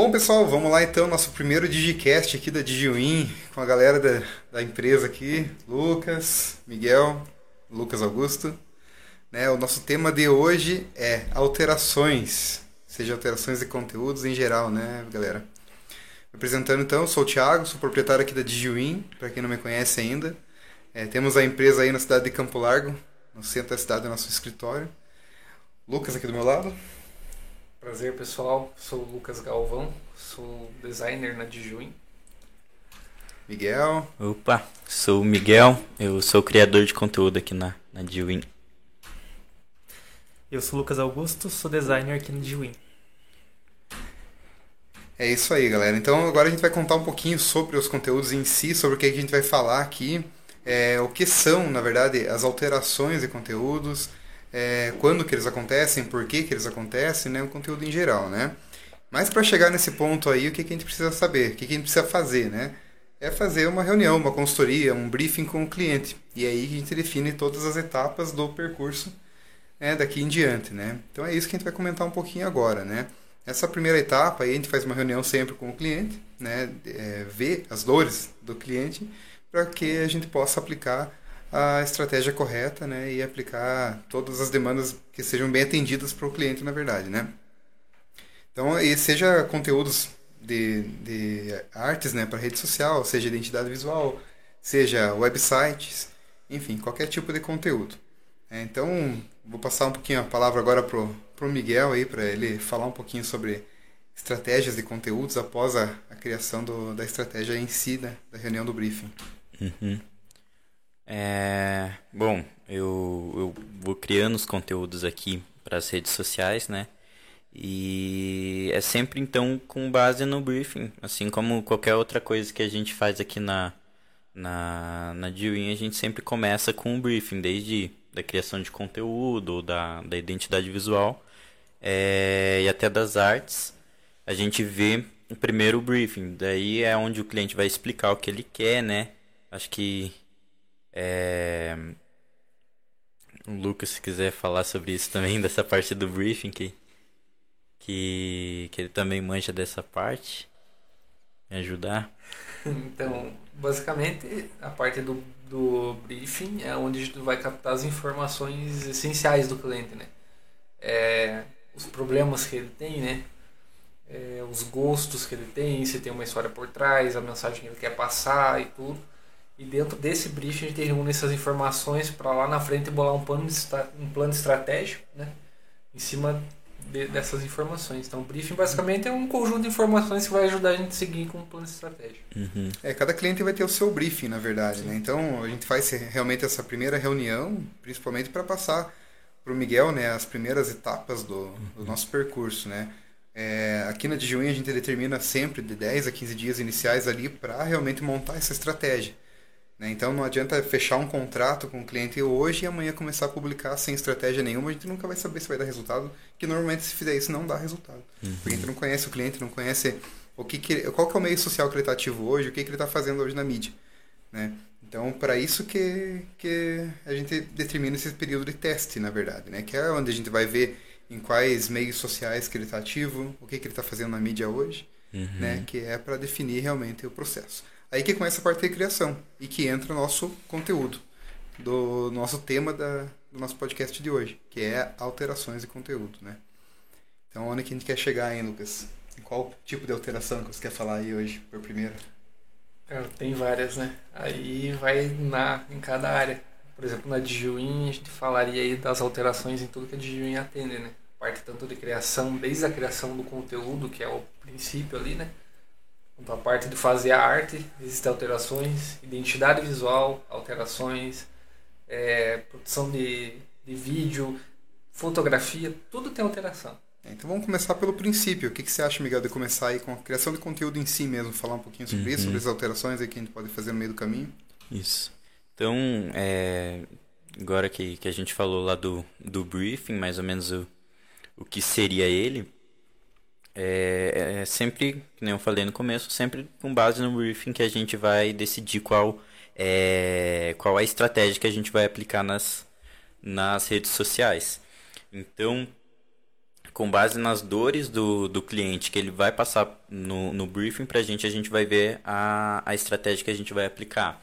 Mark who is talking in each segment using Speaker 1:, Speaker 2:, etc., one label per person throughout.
Speaker 1: Bom, pessoal, vamos lá então, nosso primeiro Digicast aqui da DigiWin, com a galera da, da empresa aqui, Lucas, Miguel, Lucas Augusto. Né, o nosso tema de hoje é alterações, seja alterações de conteúdos em geral, né, galera? Me apresentando então, sou o Thiago, sou proprietário aqui da DigiWin, para quem não me conhece ainda. É, temos a empresa aí na cidade de Campo Largo, no centro da cidade, é nosso escritório. Lucas aqui do meu lado.
Speaker 2: Prazer, pessoal. Sou o Lucas Galvão, sou designer na Dijuin.
Speaker 1: Miguel.
Speaker 3: Opa, sou o Miguel, eu sou criador de conteúdo aqui na, na Diwin.
Speaker 4: Eu sou o Lucas Augusto, sou designer aqui na Diwin.
Speaker 1: É isso aí, galera. Então agora a gente vai contar um pouquinho sobre os conteúdos em si, sobre o que a gente vai falar aqui, é, o que são, na verdade, as alterações de conteúdos, é, quando que eles acontecem, por que que eles acontecem, né, o conteúdo em geral, né? Mas para chegar nesse ponto aí, o que, que a gente precisa saber? O que, que a gente precisa fazer, né? É fazer uma reunião, uma consultoria, um briefing com o cliente. E aí a gente define todas as etapas do percurso né, daqui em diante, né? Então é isso que a gente vai comentar um pouquinho agora, né? Essa primeira etapa aí a gente faz uma reunião sempre com o cliente, né? É, ver as dores do cliente para que a gente possa aplicar a estratégia correta né, e aplicar todas as demandas que sejam bem atendidas para o cliente, na verdade. Né? Então, e seja conteúdos de, de artes né, para rede social, seja identidade visual, seja websites, enfim, qualquer tipo de conteúdo. É, então, vou passar um pouquinho a palavra agora para o Miguel para ele falar um pouquinho sobre estratégias de conteúdos após a, a criação do, da estratégia em si, né, da reunião do briefing.
Speaker 3: Uhum. É, bom, eu, eu vou criando os conteúdos aqui para as redes sociais, né? E é sempre então com base no briefing, assim como qualquer outra coisa que a gente faz aqui na na na Dewin, a gente sempre começa com o briefing, desde da criação de conteúdo, da, da identidade visual é, e até das artes. A gente vê o primeiro briefing, daí é onde o cliente vai explicar o que ele quer, né? Acho que é... O Lucas, se quiser falar sobre isso também, dessa parte do briefing, que, que, que ele também manja dessa parte, me ajudar.
Speaker 2: Então, basicamente, a parte do, do briefing é onde gente vai captar as informações essenciais do cliente, né? É, os problemas que ele tem, né? É, os gostos que ele tem, se tem uma história por trás, a mensagem que ele quer passar e tudo. E dentro desse briefing a gente reúne essas informações para lá na frente bolar um plano, um plano estratégico, né? Em cima de, dessas informações. Então, o briefing basicamente é um conjunto de informações que vai ajudar a gente a seguir com um plano estratégico.
Speaker 3: Uhum.
Speaker 1: É, cada cliente vai ter o seu briefing, na verdade, né? Então, a gente faz realmente essa primeira reunião, principalmente para passar para o Miguel, né, as primeiras etapas do, do nosso percurso, né? É, aqui na Dijuin a gente determina sempre de 10 a 15 dias iniciais ali para realmente montar essa estratégia. Né? Então não adianta fechar um contrato com o cliente hoje e amanhã começar a publicar sem estratégia nenhuma, a gente nunca vai saber se vai dar resultado, que normalmente se fizer isso não dá resultado. Uhum. Porque a gente não conhece o cliente, não conhece o que, que qual que é o meio social que ele está ativo hoje, o que, que ele está fazendo hoje na mídia. Né? Então, para isso que, que a gente determina esse período de teste, na verdade, né? que é onde a gente vai ver em quais meios sociais que ele está ativo, o que, que ele está fazendo na mídia hoje, uhum. né? que é para definir realmente o processo. Aí que começa a parte de criação e que entra o nosso conteúdo, do nosso tema da, do nosso podcast de hoje, que é alterações de conteúdo, né? Então, onde que a gente quer chegar, hein, Lucas? Qual tipo de alteração que você quer falar aí hoje, por primeiro?
Speaker 2: tem várias, né? Aí vai na, em cada área. Por exemplo, na Dijuin, a gente falaria aí das alterações em tudo que a Dijuin atende, né? Parte tanto de criação, desde a criação do conteúdo, que é o princípio ali, né? Então, a parte de fazer a arte, existem alterações, identidade visual, alterações, é, produção de, de vídeo, fotografia, tudo tem alteração.
Speaker 1: É, então vamos começar pelo princípio. O que, que você acha, Miguel, de começar aí com a criação de conteúdo em si mesmo? Falar um pouquinho sobre uhum. isso, sobre as alterações aí que a gente pode fazer no meio do caminho?
Speaker 3: Isso. Então, é, agora que, que a gente falou lá do, do briefing, mais ou menos o, o que seria ele, é, é sempre, como eu falei no começo, sempre com base no briefing que a gente vai decidir qual é, qual é a estratégia que a gente vai aplicar nas, nas redes sociais. Então, com base nas dores do, do cliente que ele vai passar no, no briefing para a gente, a gente vai ver a, a estratégia que a gente vai aplicar.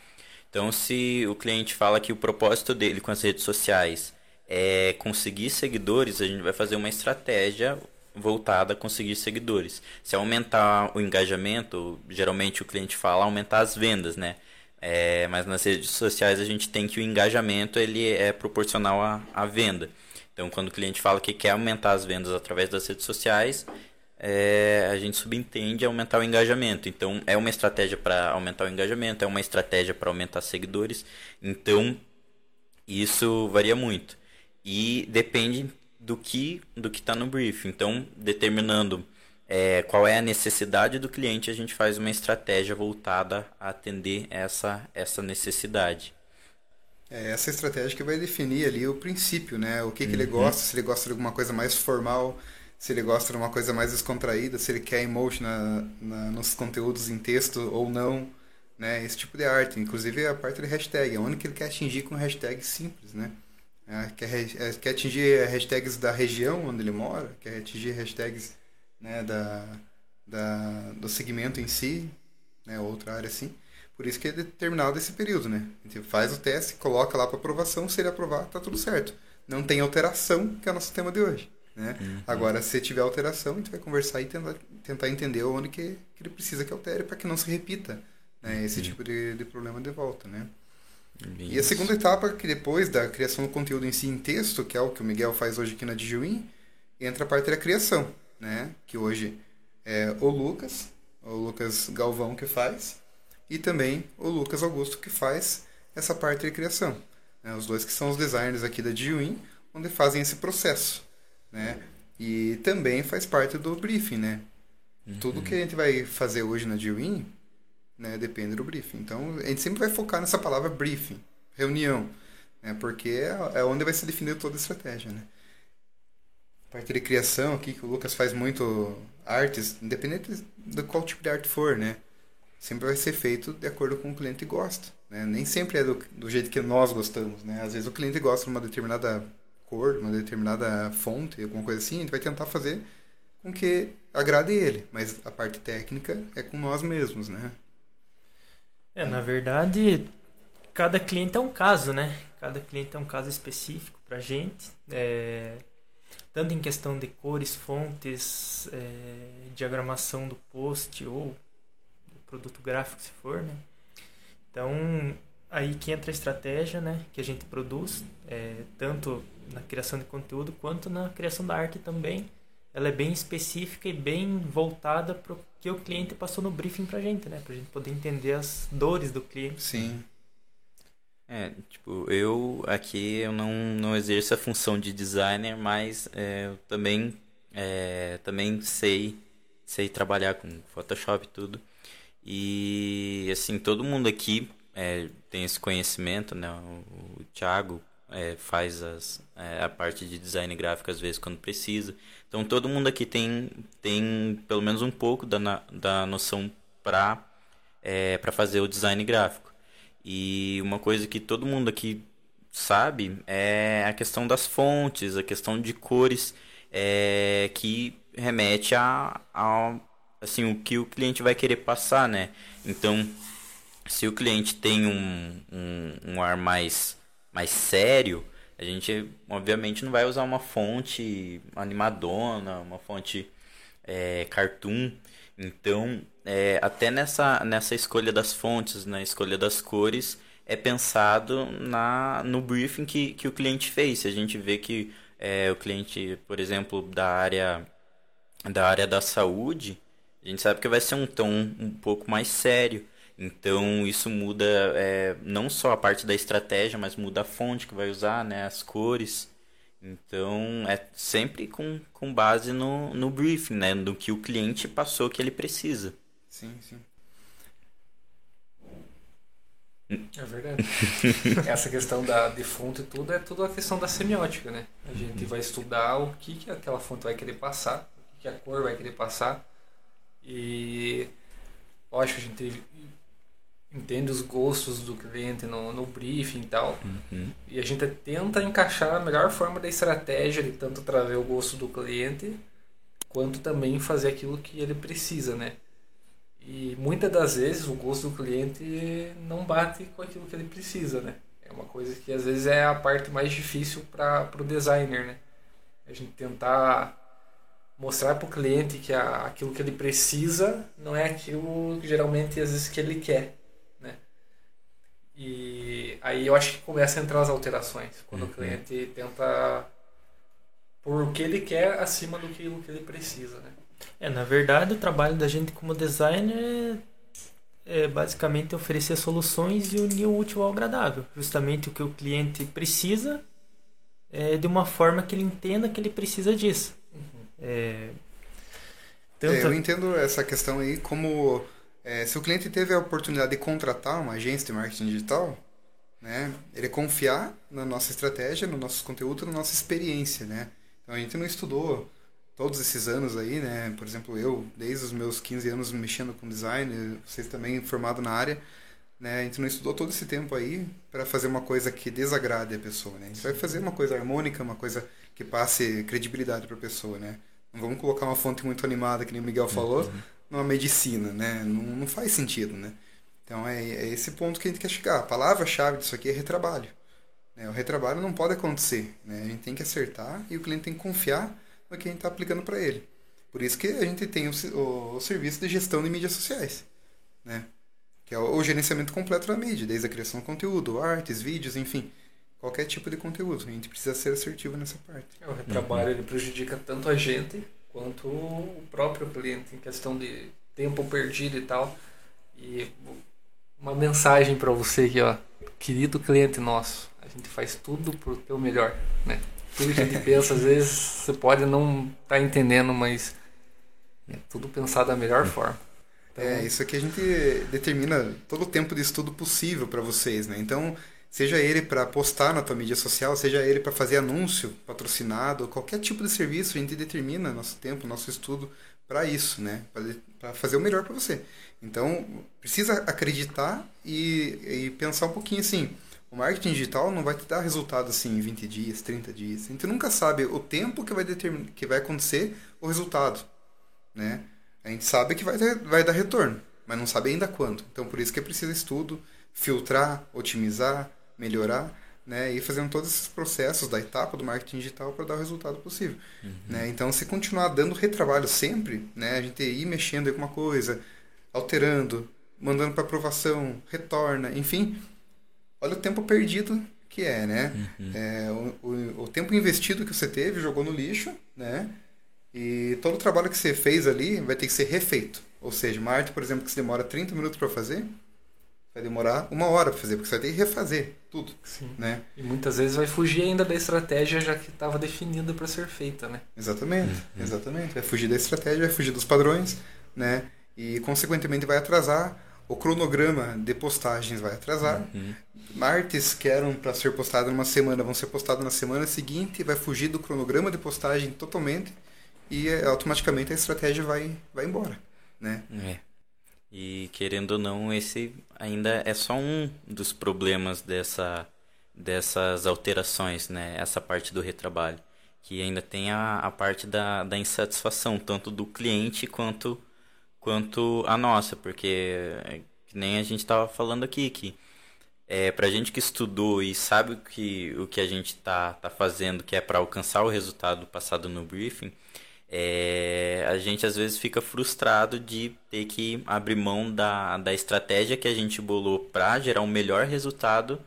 Speaker 3: Então, se o cliente fala que o propósito dele com as redes sociais é conseguir seguidores, a gente vai fazer uma estratégia voltada a conseguir seguidores. Se aumentar o engajamento, geralmente o cliente fala aumentar as vendas, né? É, mas nas redes sociais a gente tem que o engajamento ele é proporcional à, à venda. Então, quando o cliente fala que quer aumentar as vendas através das redes sociais, é, a gente subentende aumentar o engajamento. Então, é uma estratégia para aumentar o engajamento, é uma estratégia para aumentar seguidores. Então, isso varia muito. E depende do que do que está no brief. Então, determinando é, qual é a necessidade do cliente, a gente faz uma estratégia voltada a atender essa, essa necessidade.
Speaker 1: É essa estratégia que vai definir ali o princípio, né? O que, que uhum. ele gosta, se ele gosta de alguma coisa mais formal, se ele gosta de uma coisa mais descontraída, se ele quer emotion na, na, nos conteúdos em texto ou não, né? Esse tipo de arte. Inclusive a parte de hashtag, é onde que ele quer atingir com hashtag simples, né? É, quer, é, quer atingir hashtags da região onde ele mora, quer atingir hashtags né, da, da, do segmento em si, né, outra área assim. Por isso que é determinado esse período, né? A gente faz o teste, coloca lá para aprovação, se ele aprovar, tá tudo certo. Não tem alteração, que é o nosso tema de hoje. Né? Uhum. Agora, se tiver alteração, a gente vai conversar e tentar, tentar entender onde que, que ele precisa que altere para que não se repita né, esse uhum. tipo de, de problema de volta, né? Isso. E a segunda etapa, que depois da criação do conteúdo em si em texto, que é o que o Miguel faz hoje aqui na Dijuin, entra a parte da criação, né? Que hoje é o Lucas, o Lucas Galvão que faz, e também o Lucas Augusto que faz essa parte de criação. Né? Os dois que são os designers aqui da Dijuin, onde fazem esse processo, né? E também faz parte do briefing, né? Uhum. Tudo que a gente vai fazer hoje na Dijuin né? Depende do briefing. Então, a gente sempre vai focar nessa palavra briefing, reunião, né? Porque é, é onde vai se definir toda a estratégia, né? A parte de criação aqui, que o Lucas faz muito artes, independente do qual tipo de arte for, né? Sempre vai ser feito de acordo com o cliente gosta, né? Nem sempre é do, do jeito que nós gostamos, né? Às vezes o cliente gosta de uma determinada cor, uma determinada fonte, alguma coisa assim, a gente vai tentar fazer com que agrade ele, mas a parte técnica é com nós mesmos, né?
Speaker 4: É, na verdade, cada cliente é um caso, né? Cada cliente é um caso específico pra gente. É, tanto em questão de cores, fontes, é, diagramação do post ou do produto gráfico, se for, né? Então, aí que entra a estratégia, né? Que a gente produz, é, tanto na criação de conteúdo quanto na criação da arte também ela é bem específica e bem voltada para o que o cliente passou no briefing para a gente, né? Para a gente poder entender as dores do cliente.
Speaker 1: Sim.
Speaker 3: É, tipo, eu aqui eu não, não exerço a função de designer, mas é, eu também, é, também sei, sei trabalhar com Photoshop e tudo. E, assim, todo mundo aqui é, tem esse conhecimento, né? O, o Thiago é, faz as, é, a parte de design gráfico às vezes quando precisa. Então todo mundo aqui tem, tem pelo menos um pouco da, da noção para é, fazer o design gráfico. E uma coisa que todo mundo aqui sabe é a questão das fontes, a questão de cores, é, que remete a, a assim, o que o cliente vai querer passar, né? Então, se o cliente tem um, um, um ar mais mais sério, a gente obviamente não vai usar uma fonte animadona, uma fonte é, cartoon. Então, é, até nessa, nessa escolha das fontes, na escolha das cores, é pensado na, no briefing que, que o cliente fez. Se a gente vê que é, o cliente, por exemplo, da área, da área da saúde, a gente sabe que vai ser um tom um pouco mais sério. Então isso muda é, não só a parte da estratégia, mas muda a fonte que vai usar, né, as cores. Então é sempre com, com base no, no briefing, né, do que o cliente passou que ele precisa.
Speaker 1: Sim, sim.
Speaker 2: É verdade. Essa questão da, de fonte e tudo é tudo a questão da semiótica, né? A gente vai estudar o que, que aquela fonte vai querer passar, o que, que a cor vai querer passar. E lógico, a gente entende os gostos do cliente no, no briefing e tal. Uhum. E a gente tenta encaixar a melhor forma da estratégia de tanto trazer o gosto do cliente quanto também fazer aquilo que ele precisa, né? E muitas das vezes o gosto do cliente não bate com aquilo que ele precisa, né? É uma coisa que às vezes é a parte mais difícil para o designer, né? A gente tentar mostrar para o cliente que a, aquilo que ele precisa não é aquilo que geralmente às vezes que ele quer? E aí eu acho que começa a entrar as alterações quando uhum. o cliente tenta por o que ele quer acima do que ele precisa, né?
Speaker 4: É, na verdade, o trabalho da gente como designer é, é basicamente oferecer soluções e unir o útil ao agradável. Justamente o que o cliente precisa é, de uma forma que ele entenda que ele precisa disso. Uhum.
Speaker 1: É, tanto... É, eu entendo essa questão aí como é, se o cliente teve a oportunidade de contratar uma agência de marketing digital, né, ele confiar na nossa estratégia, no nosso conteúdo, na nossa experiência, né? Então a gente não estudou todos esses anos aí, né? Por exemplo, eu, desde os meus 15 anos mexendo com design, vocês também formado na área, né? A gente não estudou todo esse tempo aí para fazer uma coisa que desagrade a pessoa, né? A gente vai fazer uma coisa harmônica, uma coisa que passe credibilidade para a pessoa, né? Não vamos colocar uma fonte muito animada, que nem o Miguel falou, uhum. Numa medicina, né? Não, não faz sentido, né? Então é, é esse ponto que a gente quer chegar. A palavra-chave disso aqui é retrabalho. Né? O retrabalho não pode acontecer, né? A gente tem que acertar e o cliente tem que confiar no que a gente está aplicando para ele. Por isso que a gente tem o, o, o, serviço de gestão de mídias sociais, né? Que é o, o, gerenciamento completo da mídia, desde a criação de conteúdo, artes, vídeos, enfim, qualquer tipo de conteúdo. A gente precisa ser assertivo nessa parte.
Speaker 2: É, o retrabalho ele prejudica tanto a gente quanto o próprio cliente em questão de tempo perdido e tal. E uma mensagem para você aqui, ó, querido cliente nosso, a gente faz tudo pro teu melhor, né? tudo que a gente pensa, às vezes você pode não estar tá entendendo, mas é tudo pensado da melhor forma.
Speaker 1: Então... É, isso aqui a gente determina todo o tempo de estudo possível para vocês, né? Então, seja ele para postar na tua mídia social, seja ele para fazer anúncio patrocinado, qualquer tipo de serviço, a gente determina nosso tempo, nosso estudo para isso, né? Para fazer o melhor para você. Então, precisa acreditar e, e pensar um pouquinho assim, o marketing digital não vai te dar resultado assim em 20 dias, 30 dias. A gente nunca sabe o tempo que vai, determin... que vai acontecer o resultado. Né? A gente sabe que vai, ter... vai dar retorno, mas não sabe ainda quando. Então, por isso que é preciso estudo, filtrar, otimizar, melhorar, né? e fazendo todos esses processos da etapa do marketing digital para dar o resultado possível. Uhum. Né? Então, se continuar dando retrabalho sempre, né? a gente ir mexendo em alguma coisa, alterando, mandando para aprovação, retorna, enfim olha o tempo perdido que é, né? Uhum. É, o, o, o, tempo investido que você teve, jogou no lixo, né? E todo o trabalho que você fez ali vai ter que ser refeito. Ou seja, uma arte, por exemplo, que se demora 30 minutos para fazer, vai demorar uma hora para fazer, porque você vai ter que refazer tudo. Sim. Né?
Speaker 2: E muitas vezes vai fugir ainda da estratégia já que estava definida para ser feita, né?
Speaker 1: Exatamente, uhum. exatamente. Vai fugir da estratégia, vai fugir dos padrões, né? E consequentemente vai atrasar o cronograma de postagens vai atrasar. Uhum. Artes que eram para ser postadas numa semana vão ser postadas na semana seguinte, vai fugir do cronograma de postagem totalmente e automaticamente a estratégia vai, vai embora, né?
Speaker 3: É. E querendo ou não, esse ainda é só um dos problemas dessa, dessas alterações, né? Essa parte do retrabalho. Que ainda tem a, a parte da, da insatisfação, tanto do cliente quanto quanto a nossa, porque que nem a gente estava falando aqui, que é, pra gente que estudou e sabe o que, o que a gente tá, tá fazendo, que é para alcançar o resultado passado no briefing, é, a gente às vezes fica frustrado de ter que abrir mão da, da estratégia que a gente bolou para gerar um melhor resultado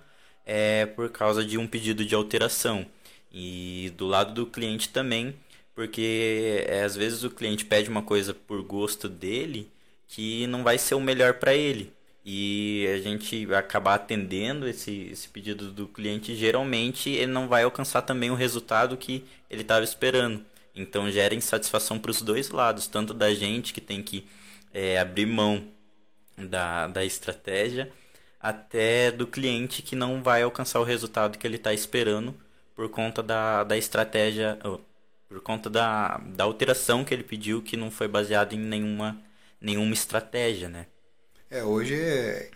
Speaker 3: é, por causa de um pedido de alteração. E do lado do cliente também, porque é, às vezes o cliente pede uma coisa por gosto dele que não vai ser o melhor para ele. E a gente acabar atendendo esse, esse pedido do cliente, geralmente ele não vai alcançar também o resultado que ele estava esperando. Então gera insatisfação para os dois lados, tanto da gente que tem que é, abrir mão da, da estratégia, até do cliente que não vai alcançar o resultado que ele está esperando por conta da, da estratégia, por conta da, da alteração que ele pediu, que não foi baseado em nenhuma, nenhuma estratégia, né?
Speaker 1: É, hoje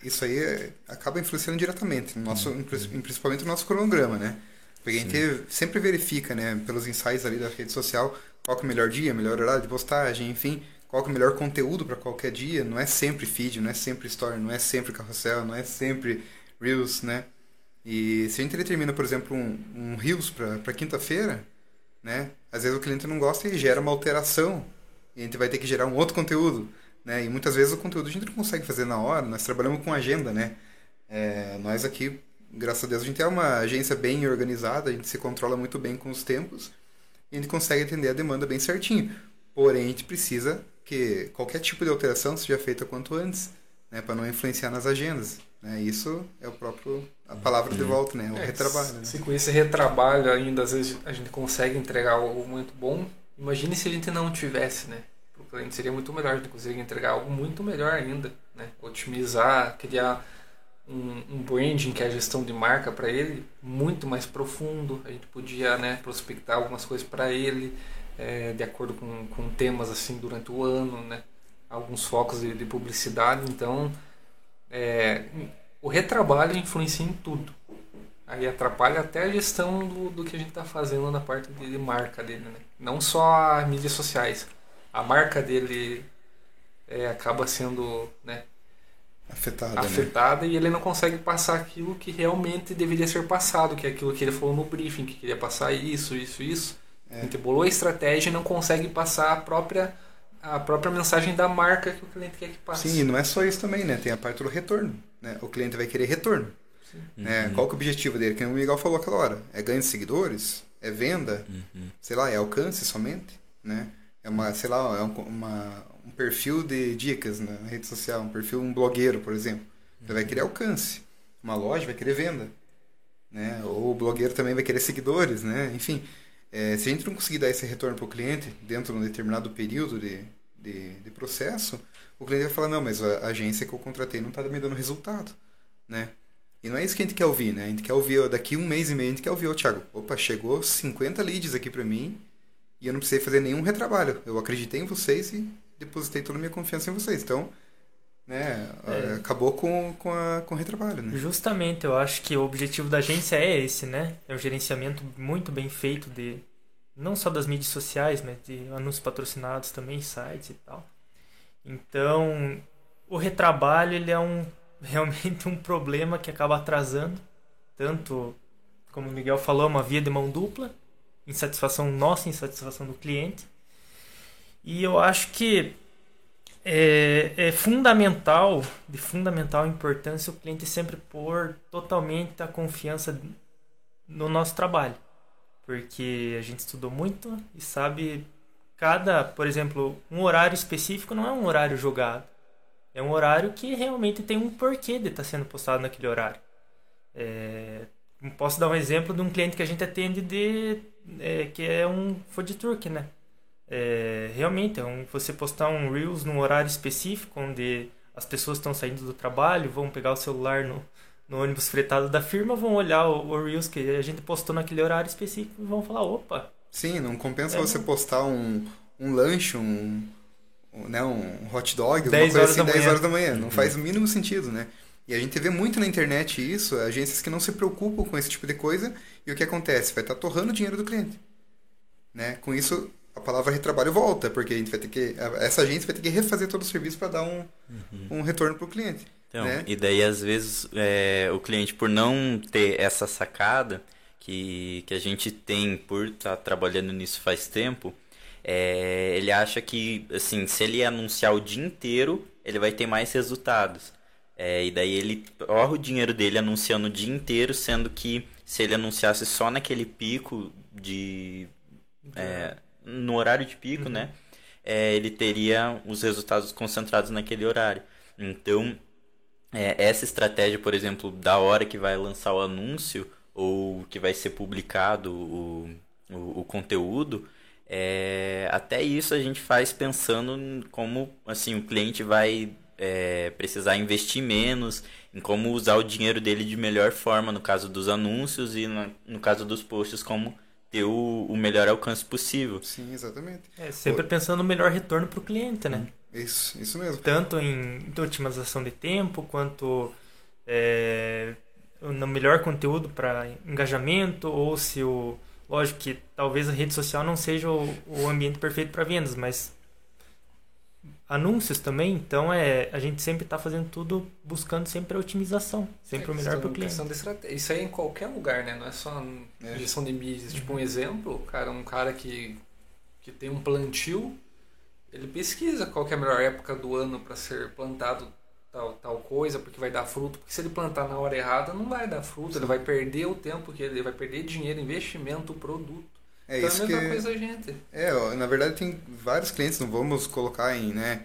Speaker 1: isso aí acaba influenciando diretamente, no nosso, uhum. principalmente no nosso cronograma, né? Porque Sim. a gente sempre verifica, né, pelos insights ali da rede social, qual é o melhor dia, melhor horário de postagem, enfim, qual é o melhor conteúdo para qualquer dia. Não é sempre feed, não é sempre story, não é sempre carrossel, não é sempre reels, né? E se a gente determina, por exemplo, um, um reels para quinta-feira, né? Às vezes o cliente não gosta e gera uma alteração. E a gente vai ter que gerar um outro conteúdo, né? E muitas vezes o conteúdo a gente não consegue fazer na hora. Nós trabalhamos com agenda, né? É, nós aqui, graças a Deus, a gente é uma agência bem organizada, a gente se controla muito bem com os tempos e a gente consegue atender a demanda bem certinho. Porém, a gente precisa que qualquer tipo de alteração seja feita quanto antes, né? Para não influenciar nas agendas. Né? Isso é o próprio a palavra de volta, né? O é, retrabalho. Né?
Speaker 2: Se com esse retrabalho ainda às vezes a gente consegue entregar algo muito bom, imagine se a gente não tivesse, né? Para o cliente seria muito melhor, a gente conseguir entregar algo muito melhor ainda, né? Otimizar, criar um, um branding que é a gestão de marca para ele muito mais profundo. A gente podia, né? Prospectar algumas coisas para ele é, de acordo com, com temas assim durante o ano, né? Alguns focos de, de publicidade, então é, o retrabalho influencia em tudo. Aí atrapalha até a gestão do, do que a gente está fazendo na parte de, de marca dele. Né? Não só as mídias sociais. A marca dele é, acaba sendo né,
Speaker 1: afetada,
Speaker 2: afetada né? e ele não consegue passar aquilo que realmente deveria ser passado, que é aquilo que ele falou no briefing, que queria passar isso, isso, isso. É. A gente bolou a estratégia e não consegue passar a própria a própria mensagem da marca que o cliente quer que passe.
Speaker 1: Sim, e não é só isso também, né? Tem a parte do retorno. Né? O cliente vai querer retorno. Né? Uhum. Qual que é o objetivo dele? Que o Miguel falou aquela hora. É ganho de seguidores? É venda? Uhum. Sei lá, é alcance somente? Né? É uma, sei lá, é um, uma, um perfil de dicas na rede social, um perfil, um blogueiro, por exemplo. Ele vai querer alcance. Uma loja vai querer venda. Né? Ou o blogueiro também vai querer seguidores, né? Enfim, é, se a gente não conseguir dar esse retorno para o cliente dentro de um determinado período de, de, de, processo, o cliente vai falar, não, mas a agência que eu contratei não está me dando resultado, né? E não é isso que a gente quer ouvir, né? A gente quer ouvir, daqui um mês e meio, a gente quer ouvir, ô Thiago, opa, chegou 50 leads aqui para mim e eu não precisei fazer nenhum retrabalho. Eu acreditei em vocês e depositei toda a minha confiança em vocês. Então, né, é. acabou com, com, a, com o retrabalho, né?
Speaker 4: Justamente, eu acho que o objetivo da agência é esse, né? É o gerenciamento muito bem feito de não só das mídias sociais, mas de anúncios patrocinados também, sites e tal. Então, o retrabalho ele é um realmente um problema que acaba atrasando tanto como o Miguel falou, uma via de mão dupla, insatisfação nossa, insatisfação do cliente. E eu acho que é, é, fundamental, de fundamental importância, o cliente sempre pôr totalmente a confiança no nosso trabalho. Porque a gente estudou muito e sabe cada, por exemplo, um horário específico não é um horário jogado. É um horário que realmente tem um porquê de estar sendo postado naquele horário. É, posso dar um exemplo de um cliente que a gente atende de é, que é um food truck, né? É, realmente, é um, você postar um Reels num horário específico, onde as pessoas estão saindo do trabalho, vão pegar o celular no, no ônibus fretado da firma, vão olhar o, o, Reels que a gente postou naquele horário específico e vão falar, opa...
Speaker 1: Sim, não compensa é, você postar um, um lanche, um, um, né, um hot dog, alguma coisa assim, 10 horas da manhã. Não uhum. faz o mínimo sentido, né? E a gente vê muito na internet isso, agências que não se preocupam com esse tipo de coisa, e o que acontece? Vai estar torrando o dinheiro do cliente. Né? Com isso, a palavra retrabalho volta, porque a gente vai ter que. Essa agência vai ter que refazer todo o serviço para dar um, uhum. um retorno para o cliente.
Speaker 3: Então,
Speaker 1: né?
Speaker 3: E daí, às vezes, é, o cliente, por não ter essa sacada que, que a gente tem por estar tá trabalhando nisso faz tempo, é, ele acha que, assim, se ele anunciar o dia inteiro, ele vai ter mais resultados. É, e daí ele torra o dinheiro dele anunciando o dia inteiro, sendo que se ele anunciasse só naquele pico de. É, no horário de pico, uhum. né? É, ele teria os resultados concentrados naquele horário. Então, é, essa estratégia, por exemplo, da hora que vai lançar o anúncio ou que vai ser publicado o, o, o conteúdo, é, até isso a gente faz pensando como assim o cliente vai é, precisar investir menos, em como usar o dinheiro dele de melhor forma, no caso dos anúncios e no, no caso dos posts, como ter o, o melhor alcance possível.
Speaker 1: Sim, exatamente.
Speaker 4: É, sempre pensando no melhor retorno para o cliente, né?
Speaker 1: Isso, isso mesmo.
Speaker 4: Tanto em otimização de tempo, quanto é, no melhor conteúdo para engajamento, ou se o, Lógico que talvez a rede social não seja o, o ambiente perfeito para vendas, mas anúncios também, então é a gente sempre está fazendo tudo buscando sempre a otimização, sempre é, o melhor para o cliente.
Speaker 2: De Isso aí é em qualquer lugar, né? Não é só é. gestão de mídias. Uhum. Tipo um exemplo, cara, um cara que, que tem um plantio, ele pesquisa qual é a melhor época do ano para ser plantado tal, tal coisa, porque vai dar fruto. Porque se ele plantar na hora errada, não vai dar fruto, Sim. ele vai perder o tempo que ele vai perder dinheiro, investimento, produto.
Speaker 1: É então, isso é a mesma que... coisa a gente. É, na verdade tem vários clientes, não vamos colocar em, né,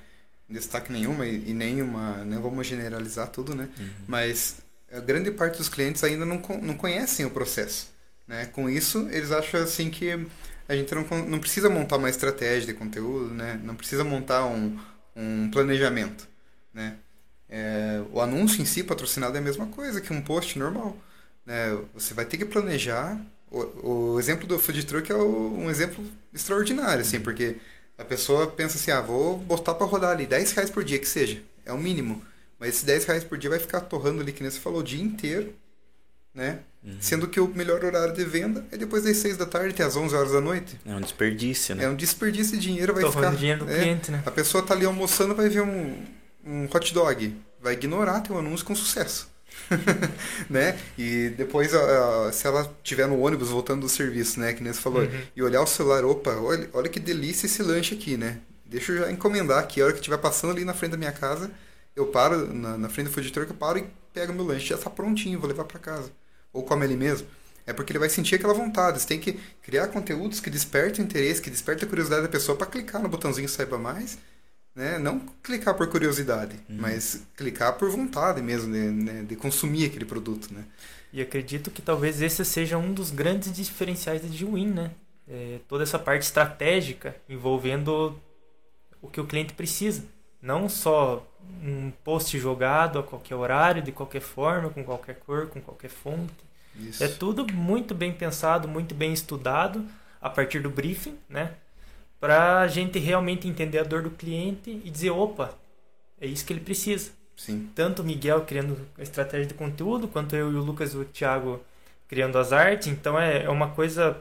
Speaker 1: destaque nenhuma e, e nenhuma, não vamos generalizar tudo, né? Uhum. Mas a grande parte dos clientes ainda não, não conhecem o processo. Né? Com isso, eles acham assim que a gente não, não precisa montar uma estratégia de conteúdo, né? Não precisa montar um, um planejamento, né? É, o anúncio em si patrocinado é a mesma coisa que um post normal. Né? Você vai ter que planejar. O, o exemplo do food truck é o, um exemplo extraordinário, assim, porque a pessoa pensa assim, ah, vou botar para rodar ali 10 reais por dia que seja, é o mínimo. Mas esses 10 reais por dia vai ficar torrando ali, que nem você falou, o dia inteiro, né? Uhum. Sendo que o melhor horário de venda é depois das 6 da tarde até as 11 horas da noite.
Speaker 3: É um desperdício, né?
Speaker 1: É um desperdício de dinheiro, vai Torrando ficar...
Speaker 4: dinheiro do é, cliente, né?
Speaker 1: A pessoa tá ali almoçando, vai ver um, um hot dog, vai ignorar teu anúncio com sucesso. né? E depois, uh, se ela estiver no ônibus voltando do serviço, né? Que nem você falou, uhum. e olhar o celular, opa, olha, olha que delícia esse lanche aqui, né? Deixa eu já encomendar aqui, a hora que estiver passando ali na frente da minha casa, eu paro, na, na frente do food truck, eu paro e pego meu lanche, já está prontinho, vou levar para casa. Ou come ali mesmo. É porque ele vai sentir aquela vontade. Você tem que criar conteúdos que despertem interesse, que despertem a curiosidade da pessoa para clicar no botãozinho saiba mais né? Não clicar por curiosidade, uhum. mas clicar por vontade mesmo de, né? de consumir aquele produto, né?
Speaker 4: E acredito que talvez esse seja um dos grandes diferenciais da Gwin, né? É, toda essa parte estratégica envolvendo o que o cliente precisa. Não só um post jogado a qualquer horário, de qualquer forma, com qualquer cor, com qualquer fonte. Isso. É tudo muito bem pensado, muito bem estudado a partir do briefing, né? Para a gente realmente entender a dor do cliente e dizer, opa, é isso que ele precisa.
Speaker 1: Sim.
Speaker 4: Tanto o Miguel criando a estratégia de conteúdo, quanto eu e o Lucas e o Thiago criando as artes. Então é, é uma coisa,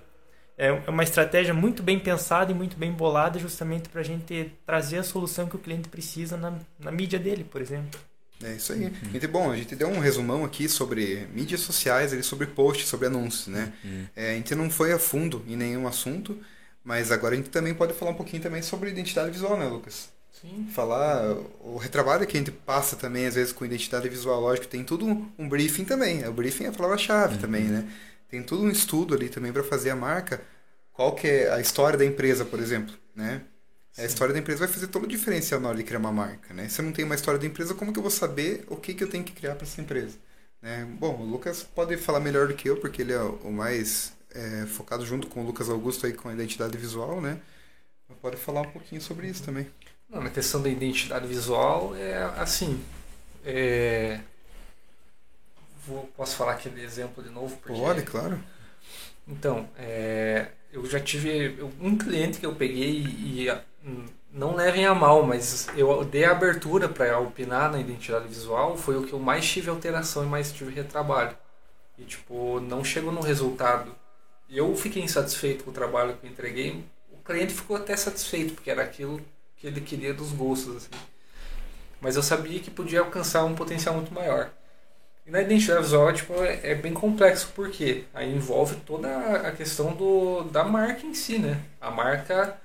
Speaker 4: é, é uma estratégia muito bem pensada e muito bem bolada justamente para a gente trazer a solução que o cliente precisa na, na mídia dele, por exemplo.
Speaker 1: É isso aí. Uhum. Gente, bom, a gente deu um resumão aqui sobre mídias sociais, sobre posts, sobre anúncios, né? Uhum. É, a gente não foi a fundo em nenhum assunto, mas agora a gente também pode falar um pouquinho também sobre identidade visual, né, Lucas?
Speaker 2: Sim.
Speaker 1: Falar o retrabalho que a gente passa também, às vezes, com identidade visual, lógico, tem tudo um briefing também. O briefing é a palavra-chave uhum. também, né? Tem tudo um estudo ali também para fazer a marca. Qual que é a história da empresa, por exemplo, né? Sim. A história da empresa vai fazer todo o diferencial na hora de criar uma marca, né? Se eu não tenho uma história da empresa, como que eu vou saber o que, que eu tenho que criar para essa empresa? Né? Bom, o Lucas pode falar melhor do que eu, porque ele é o mais é, focado junto com o Lucas Augusto aí com a identidade visual, né? Pode falar um pouquinho sobre isso também.
Speaker 2: Não, na questão da identidade visual é assim. É... Vou, posso falar aquele exemplo de novo?
Speaker 1: Porque... Pode, claro.
Speaker 2: Então, é, eu já tive um cliente que eu peguei e, e não levem a mal, mas eu dei a abertura para opinar na identidade visual, foi o que eu mais tive alteração e mais tive retrabalho. E tipo, não chegou no resultado eu fiquei insatisfeito com o trabalho que eu entreguei. O cliente ficou até satisfeito, porque era aquilo que ele queria dos gostos. Assim. Mas eu sabia que podia alcançar um potencial muito maior. E na identidade visual tipo, é, bem complexo, porque aí envolve toda a questão do, da marca em si, né? A marca.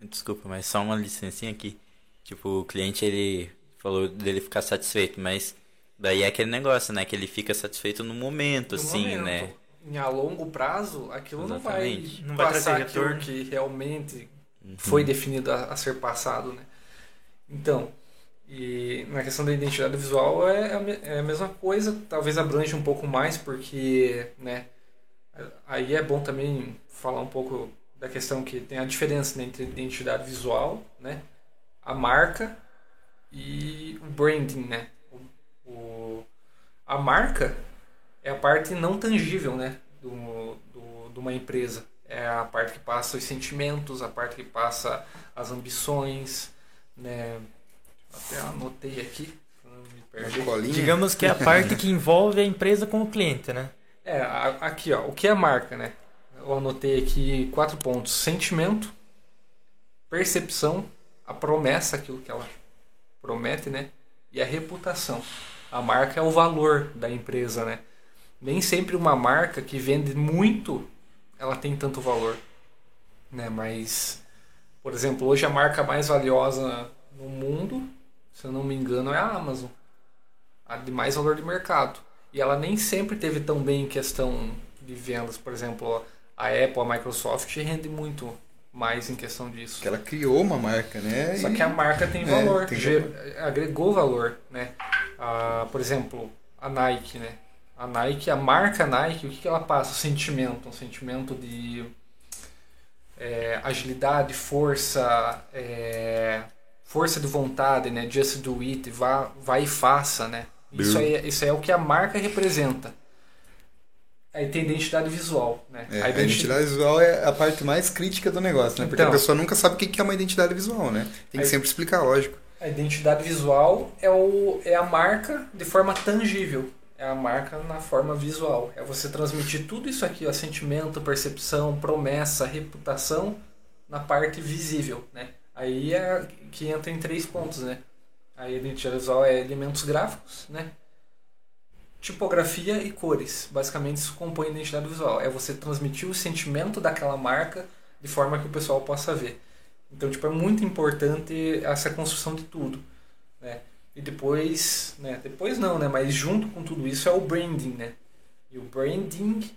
Speaker 3: Desculpa, mas só uma licencinha aqui. Tipo, o cliente ele falou dele ficar satisfeito, mas daí é aquele negócio, né? Que ele fica satisfeito no momento, no assim, momento. né?
Speaker 2: Em a longo prazo, aquilo Exatamente. não vai não passar vai aquilo que realmente uhum. foi definido a, a, ser passado, né? Então, e na questão da identidade visual é, é, é a mesma coisa, talvez abrange um pouco mais, porque, né, aí é bom também falar um pouco da questão que tem a diferença né, entre identidade visual, né, a marca e o branding, né? O, o a marca é a parte não tangível, né? Do, do, de uma empresa. É a parte que passa os sentimentos, a parte que passa as ambições, né? Até anotei aqui,
Speaker 4: Digamos que é a parte que envolve a empresa com o cliente, né?
Speaker 2: É, aqui ó, o que é marca, né? Eu anotei aqui quatro pontos: sentimento, percepção, a promessa, aquilo que ela promete, né? E a reputação. A marca é o valor da empresa, né? Nem sempre uma marca que vende muito, ela tem tanto valor, né? Mas, por exemplo, hoje a marca mais valiosa no mundo, se eu não me engano, é a Amazon. A de mais valor de mercado. E ela nem sempre teve tão bem em questão de vendas. Por exemplo, a Apple, a Microsoft rende muito mais em questão disso.
Speaker 1: Que ela criou uma marca, né?
Speaker 2: Só
Speaker 1: E-
Speaker 2: que a marca tem
Speaker 1: É,
Speaker 2: valor,
Speaker 1: tem
Speaker 2: ge- agregou valor, né? Ah, por exemplo, a Nike, né? A Nike, a marca Nike, o que, que ela passa? O sentimento, um sentimento de é, agilidade, força, é, força de vontade, né? Just do it, vá, vá e faça, né? Isso aí, isso aí é o que a marca representa. Aí tem identidade visual, né?
Speaker 1: É, a identidade visual é a parte mais crítica do negócio, né? Porque
Speaker 2: Então.
Speaker 1: a pessoa nunca sabe o que que é uma identidade visual, né? Tem que sempre explicar, lógico.
Speaker 2: A identidade visual é, o, é a marca de forma tangível. É a marca na forma visual. É você transmitir tudo isso aqui, ó, sentimento, percepção, promessa, reputação, na parte visível, né? Aí é que entra em três pontos, né? A identidade visual é elementos gráficos, né? Tipografia e cores. Basicamente isso compõe a identidade visual. É você transmitir o sentimento daquela marca de forma que o pessoal possa ver. Então, tipo, é muito importante essa construção de tudo? E depois, né? Depois não, né? Mas junto com tudo isso é o branding, né? E o branding,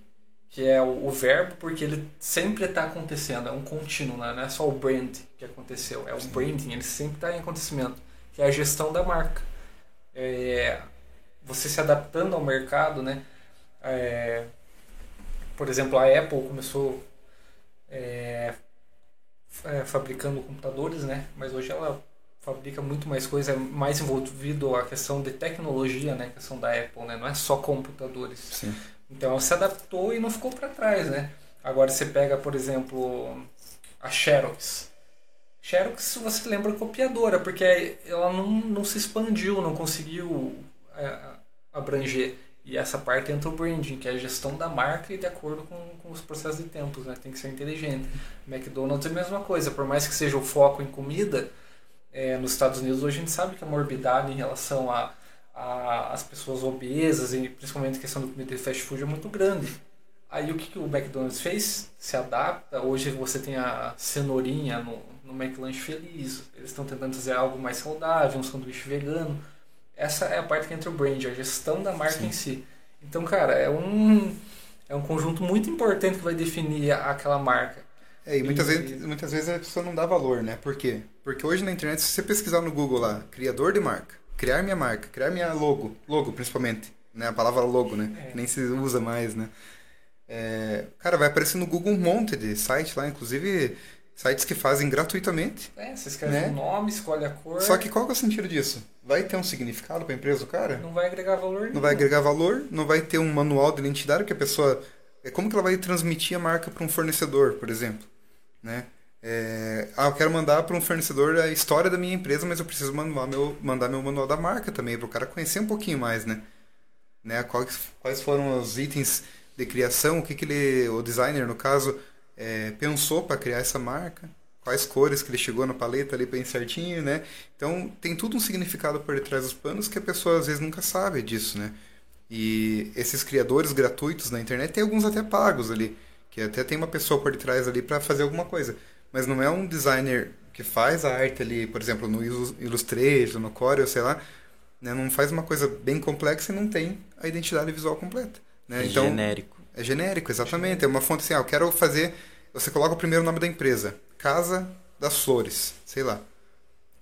Speaker 2: que é o, o verbo, porque ele sempre está acontecendo, é um contínuo, né? não é só o brand que aconteceu, é o branding, ele sempre está em acontecimento, que é a gestão da marca. É, você se adaptando ao mercado, né? É, por exemplo, a Apple começou é, é, fabricando computadores, né? Mas hoje ela fabrica muito mais coisa, é mais envolvido a questão de tecnologia, né? A questão da Apple, né? Não é só computadores.
Speaker 1: Sim.
Speaker 2: Então ela se adaptou e não ficou para trás, né? Agora você pega, por exemplo, a Xerox. Xerox, você lembra copiadora, porque ela não, não se expandiu, não conseguiu é, abranger. E essa parte entra o branding, que é a gestão da marca e de acordo com, com os processos de tempos, né? Tem que ser inteligente. McDonald's é a mesma coisa, por mais que seja o foco em comida, é, nos Estados Unidos hoje a gente sabe que a morbidade em relação a, a as pessoas obesas e principalmente a questão do comida de fast food é muito grande. Aí o que, que o McDonald's fez? Se adapta. Hoje você tem a cenourinha no, no McLanche Feliz. Eles estão tentando fazer algo mais saudável, um sanduíche vegano. Essa é a parte que entra o brand, a gestão da marca
Speaker 1: Sim.
Speaker 2: em si. Então, cara, é um, é um conjunto muito importante que vai definir aquela marca.
Speaker 1: É, e muitas
Speaker 2: E-
Speaker 1: vezes, muitas vezes a pessoa não dá valor, né? Por quê? Porque hoje na internet, se você pesquisar no Google lá, criador de marca, criar minha marca, criar minha logo, logo principalmente, né? A palavra logo, né?
Speaker 2: É.
Speaker 1: Que nem se usa mais, né? É, cara, vai aparecer no Google um monte de site lá, inclusive sites que fazem gratuitamente.
Speaker 2: É, você escreve
Speaker 1: Né?
Speaker 2: o nome, escolhe a cor.
Speaker 1: Só que qual que é o sentido disso? Vai ter um significado para a empresa do cara?
Speaker 2: não vai agregar valor nenhum.
Speaker 1: Não vai agregar valor, não vai ter um manual de identidade que a pessoa. É como que ela vai transmitir a marca para um fornecedor, por exemplo, né? É, ah, eu quero mandar para um fornecedor a história da minha empresa, mas eu preciso mandar meu, mandar meu manual da marca também, para o cara conhecer um pouquinho mais, né? né? Quais, quais foram os itens de criação, o que, que ele, o designer, no caso, é, pensou para criar essa marca, quais cores que ele chegou na paleta ali bem certinho, né? Então, tem tudo um significado por detrás dos panos que a pessoa às vezes nunca sabe disso, né? E esses criadores gratuitos na internet, tem alguns até pagos ali, que até tem uma pessoa por detrás ali para fazer alguma coisa. Mas não é um designer que faz a arte ali, por exemplo, no Illus- Illustrator, no Corel, sei lá, né? não faz uma coisa bem complexa e não tem a identidade visual completa. Né?
Speaker 3: É
Speaker 1: Então,
Speaker 3: genérico.
Speaker 1: é genérico, exatamente. É uma fonte assim, ah, eu quero fazer. Você coloca o primeiro nome da empresa, Casa das Flores, sei lá.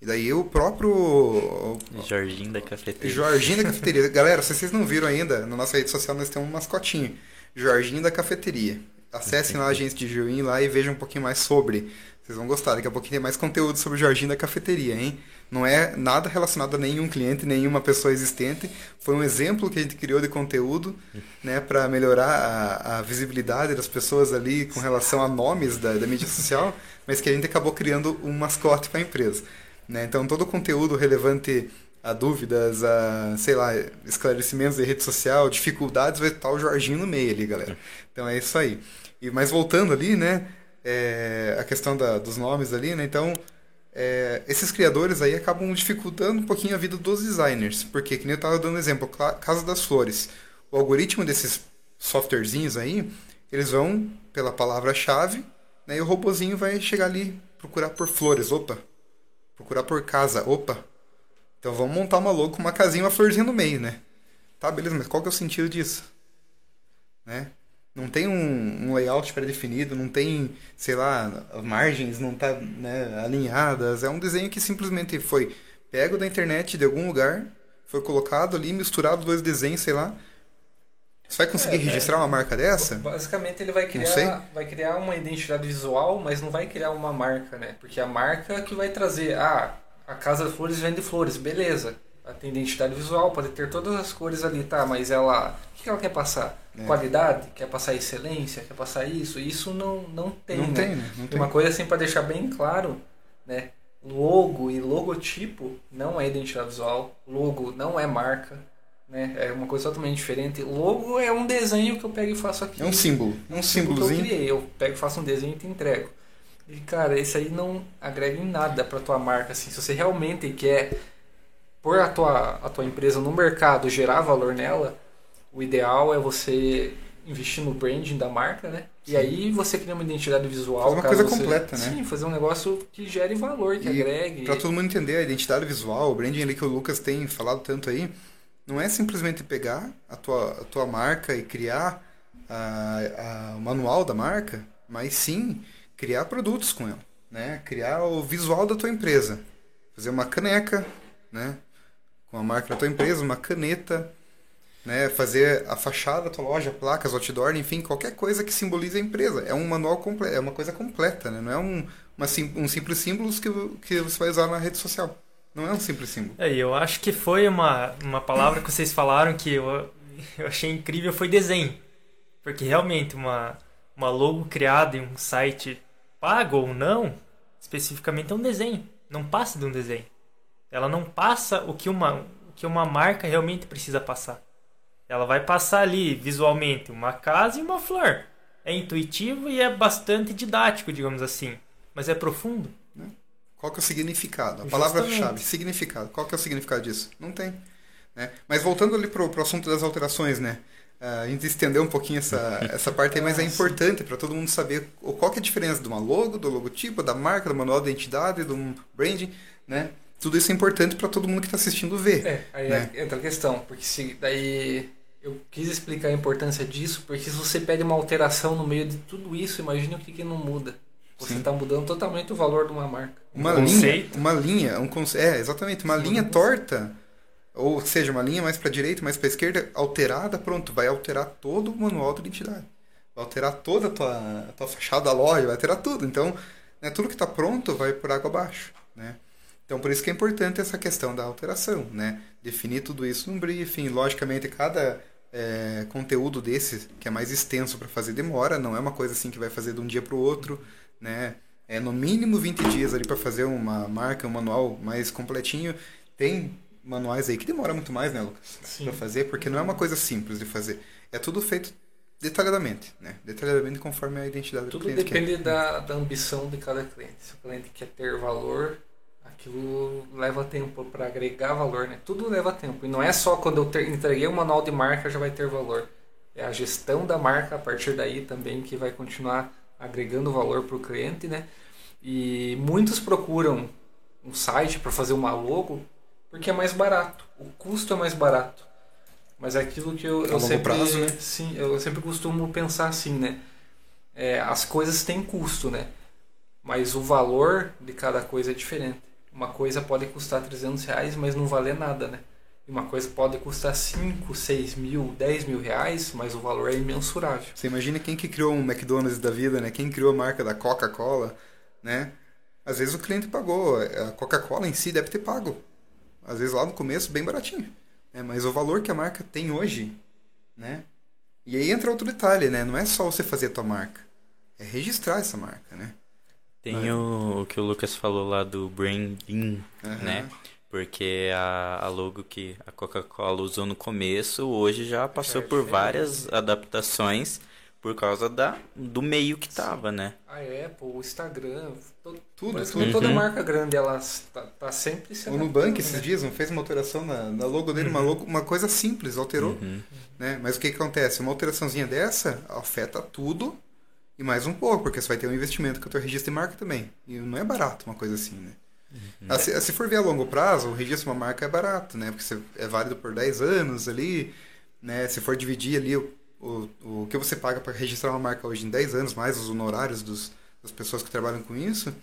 Speaker 1: E daí o próprio.
Speaker 3: Jorginho da cafeteria.
Speaker 1: Jorginho da Cafeteria. Galera, se vocês não viram ainda, na nossa rede social nós temos um mascotinho. Jorginho da Cafeteria. Acessem lá a agência de Juim lá e vejam um pouquinho mais sobre. Vocês vão gostar. Daqui a pouquinho tem mais conteúdo sobre o Jorginho da Cafeteria, hein? Não é nada relacionado a nenhum cliente, nenhuma pessoa existente. Foi um exemplo que a gente criou de conteúdo, né, para melhorar a, a visibilidade das pessoas ali com relação a nomes da, da mídia social, mas que a gente acabou criando um mascote para a empresa. Né? Então, todo o conteúdo relevante a dúvidas, a, sei lá, esclarecimentos de rede social, dificuldades, vai estar o Jorginho no meio ali, galera. Então é isso aí. E, mas voltando ali, né, é, a questão da, dos nomes ali, né, então é, esses criadores aí acabam dificultando um pouquinho a vida dos designers, porque, que nem eu estava dando exemplo, Casa das Flores, o algoritmo desses softwarezinhos aí, eles vão pela palavra-chave, né, e o robozinho vai chegar ali, procurar por flores, opa, procurar por casa, opa, então vamos montar uma logo com uma casinha e uma florzinha no meio, né? Tá, beleza, mas qual que é o sentido disso? Né? Não tem um, um layout pré-definido, não tem, sei lá, margens não tá né, alinhadas. É um desenho que simplesmente foi pego da internet de algum lugar, foi colocado ali, misturado dois desenhos, sei lá. Você vai conseguir é, registrar é, uma marca dessa?
Speaker 2: Basicamente ele vai criar, vai criar uma identidade visual, mas não vai criar uma marca, né? Porque a marca que vai trazer, ah, a Casa das Flores vende flores, beleza. Ela tem identidade visual, pode ter todas as cores ali, tá? Mas ela. O que ela quer passar? É. Qualidade? Quer passar excelência? Quer passar isso? Isso não, não tem. Não né? tem, né? Não tem. Uma coisa assim para deixar bem claro, né? Logo e logotipo não é identidade visual, logo não é marca, né? É uma coisa totalmente diferente. Logo é um desenho que eu pego e faço aqui.
Speaker 1: É um símbolo, é um, um símbolozinho.
Speaker 2: Que eu criei, eu pego, faço um desenho e te entrego. E, cara, isso aí não agrega em nada para tua marca. Assim. Se você realmente quer pôr a tua, a tua empresa no mercado, gerar valor nela, o ideal é você investir no branding da marca, né? E aí você cria uma identidade visual.
Speaker 1: Fazer uma coisa
Speaker 2: você...
Speaker 1: completa, né?
Speaker 2: Sim, fazer um negócio que gere valor, que e agregue.
Speaker 1: Para todo mundo entender, a identidade visual, o branding ali que o Lucas tem falado tanto aí, não é simplesmente pegar a tua, a tua marca e criar a, a, o manual da marca, mas sim criar produtos com ela, né? Criar o visual da tua empresa, fazer uma caneca, né? Com a marca da tua empresa, uma caneta, né? Fazer a fachada da tua loja, placas, outdoor, enfim, qualquer coisa que simbolize a empresa. É um manual completo, é uma coisa completa, né? Não é um, uma, um simples símbolo que, que você vai usar na rede social. Não é um simples símbolo.
Speaker 4: É, eu acho que foi uma, uma palavra que vocês falaram que eu, eu achei incrível, foi desenho. Porque realmente uma, uma logo criada em um site pago ou não, especificamente é um desenho. Não passa de um desenho. Ela não passa o que uma, o que uma marca realmente precisa passar. Ela vai passar ali visualmente uma casa e uma flor. É intuitivo e é bastante didático, digamos assim. Mas é profundo.
Speaker 1: Qual que é o significado? A palavra-chave, significado. Qual que é o significado disso? Não tem. Né? Mas voltando ali para o assunto das alterações, né? a gente estendeu um pouquinho essa, essa parte aí, mas é importante para todo mundo saber qual que é a diferença de uma logo, do logotipo, da marca, do manual de identidade, do branding, né? Tudo isso é importante para todo mundo que está assistindo ver.
Speaker 2: É, aí né? entra a questão, porque se daí eu quis explicar a importância disso, porque se você pede uma alteração no meio de tudo isso, imagine o que, que não muda. Você está mudando totalmente o valor de uma marca.
Speaker 1: Uma um linha, conceito. uma linha, um conce... é, exatamente, uma Sim, linha torta ou seja, uma linha mais para a direita, mais para a esquerda, alterada, pronto, vai alterar todo o manual de identidade. Vai alterar toda a tua, a tua fachada da loja, vai alterar tudo. Então, né, tudo que está pronto vai por água abaixo. Né? Então, por isso que é importante essa questão da alteração. Né? Definir tudo isso num briefing. Logicamente, cada é, conteúdo desse, que é mais extenso para fazer, demora. Não é uma coisa assim que vai fazer de um dia para o outro. Né? É no mínimo 20 dias ali para fazer uma marca, um manual mais completinho. Tem manuais aí que demora muito mais, né, Lucas? Para fazer, porque não é uma coisa simples de fazer. É tudo feito detalhadamente, né? Detalhadamente conforme a identidade
Speaker 2: tudo
Speaker 1: do cliente.
Speaker 2: Tudo depende da, da ambição de cada cliente. Se o cliente quer ter valor, aquilo leva tempo para agregar valor, né? Tudo leva tempo. E não é só quando eu ter, entreguei o manual de marca já vai ter valor. É a gestão da marca a partir daí também que vai continuar agregando valor para o cliente, né? E muitos procuram um site para fazer uma logo porque é mais barato. O custo é mais barato. Mas é aquilo que eu, eu sempre,
Speaker 1: prazo, né?
Speaker 2: sim, eu sempre costumo pensar assim, né? É, as coisas têm custo, né? Mas o valor de cada coisa é diferente. Uma coisa pode custar 300 reais, mas não valer nada, né? Uma coisa pode custar 5, 6 mil, 10 mil reais, mas o valor é imensurável.
Speaker 1: Você imagina quem que criou um McDonald's da vida, né? Quem criou a marca da Coca-Cola, né? Às vezes o cliente pagou. A Coca-Cola em si deve ter pago às vezes lá no começo, bem baratinho. Né? Mas o valor que a marca tem hoje, né? E aí entra outro detalhe, né? Não é só você fazer a tua marca. É registrar essa marca, né?
Speaker 3: Tem é? o, o, que o Lucas falou lá do branding, uhum. né? Porque a, a logo que a Coca-Cola usou no começo, hoje já passou por várias adaptações por causa da, do meio que tava, né?
Speaker 2: A Apple, o Instagram, to-
Speaker 1: Tudo, tudo.
Speaker 2: toda
Speaker 3: Uhum.
Speaker 2: marca grande, ela tá, tá sempre se
Speaker 1: O Nubank esses
Speaker 2: né?
Speaker 1: dias não fez uma alteração na, na logo dele, uma, logo, uma coisa simples, alterou.
Speaker 3: Uhum.
Speaker 1: Né? Mas o que, que acontece? Uma alteraçãozinha dessa afeta tudo e mais um pouco, porque você vai ter um investimento com o teu registro de marca também. E não é barato uma coisa assim, né? Ah, se, se for ver a longo prazo, o registro de uma marca é barato, né? Porque você, é válido por 10 anos ali, né? Se for dividir ali o, o, o que você paga para registrar uma marca hoje em 10 anos, mais os honorários dos, das pessoas que trabalham com isso,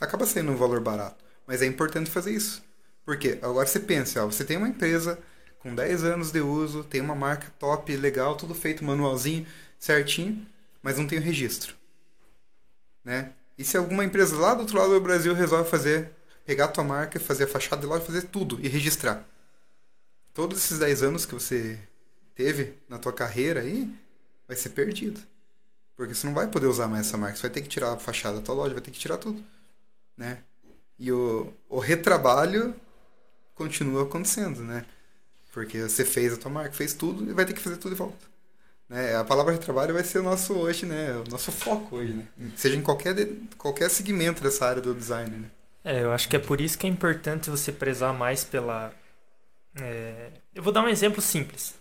Speaker 1: acaba sendo um valor barato. Mas é importante fazer isso. Porque agora você pensa, ó, você tem uma empresa com 10 anos de uso, tem uma marca top, legal, tudo feito manualzinho, certinho, mas não tem o registro. Né? E se alguma empresa lá do outro lado do Brasil resolve fazer, pegar a tua marca, fazer a fachada de loja, fazer tudo e registrar. Todos esses 10 anos que você teve na tua carreira aí, vai ser perdido. Porque você não vai poder usar mais essa marca, você vai ter que tirar a fachada da tua loja, vai ter que tirar tudo. Né? E o, o retrabalho continua acontecendo, né? Porque você fez a tua marca, fez tudo e vai ter que fazer tudo de volta. Né? A palavra retrabalho vai ser o nosso hoje, né? O nosso foco hoje, né? Seja em qualquer, qualquer segmento dessa área do design, né?
Speaker 4: É, eu acho que é por isso que é importante você prezar mais pela. é, Eu vou dar um exemplo simples.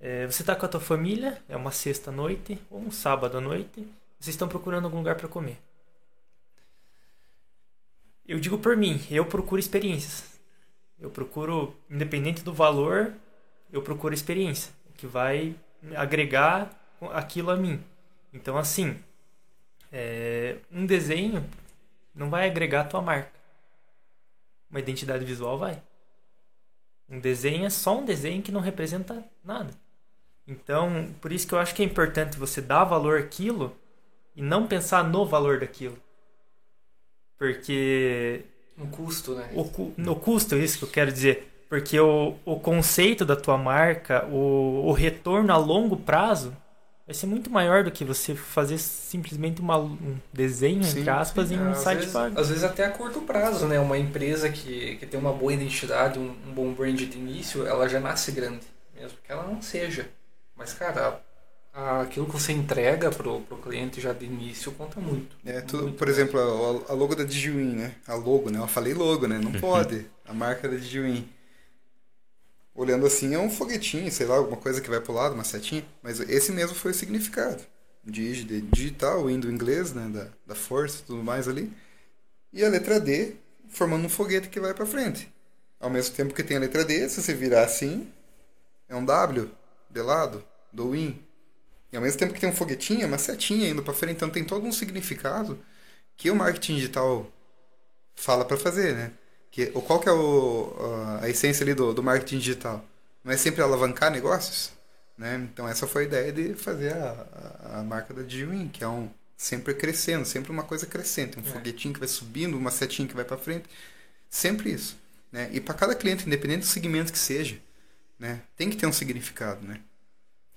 Speaker 4: É, você está com a tua família, é uma sexta noite ou um sábado à noite, vocês estão procurando algum lugar para comer. Eu digo por mim, eu procuro experiências. Eu procuro, independente do valor, eu procuro experiência, que vai agregar aquilo a mim. Então, assim, é, um desenho não vai agregar a tua marca. Uma identidade visual vai. Um desenho é só um desenho que não representa nada. Então, por isso que eu acho que é importante você dar valor àquilo e não pensar no valor daquilo. Porque
Speaker 2: No custo, né?
Speaker 4: o, no custo, é isso que eu quero dizer. Porque o, o conceito da tua marca, o, o retorno a longo prazo, vai ser muito maior do que você fazer simplesmente uma, um desenho,
Speaker 1: Sim,
Speaker 4: entre aspas, em um
Speaker 2: às,
Speaker 4: site
Speaker 2: vezes,
Speaker 4: pago.
Speaker 2: às vezes até a curto prazo, né? Uma empresa que, que tem uma boa identidade, um, um bom brand de início, ela já nasce grande. Mesmo que ela não seja. Mas, cara, a- aquilo que você entrega pro, pro cliente já de início conta muito.
Speaker 1: É, tudo,
Speaker 2: Muito
Speaker 1: por exemplo, a, a logo da Digiwin, né? A logo, né? Eu falei logo, né? Não pode. A marca da Digiwin. Olhando assim, é um foguetinho, sei lá, alguma coisa que vai pro lado, uma setinha. Mas esse mesmo foi o significado. Digi, de digital, indo inglês, né? Da, da força e tudo mais ali. E a letra D formando um foguete que vai pra frente. Ao mesmo tempo que tem a letra D, se você virar assim, é um W de lado, do win. E ao mesmo tempo que tem um foguetinho, é uma setinha indo pra frente. Então tem todo um significado que o marketing digital fala para fazer, né? Que, qual que é o, a, essência ali do, do marketing digital? Não é sempre alavancar negócios? Né? Então essa foi a ideia de fazer a, a, marca da Digwin, que é um sempre crescendo, sempre uma coisa crescente, um
Speaker 2: É.
Speaker 1: foguetinho que vai subindo, uma setinha que vai para frente, sempre isso, né? E para cada cliente, independente do segmento que seja, né, tem que ter um significado, né?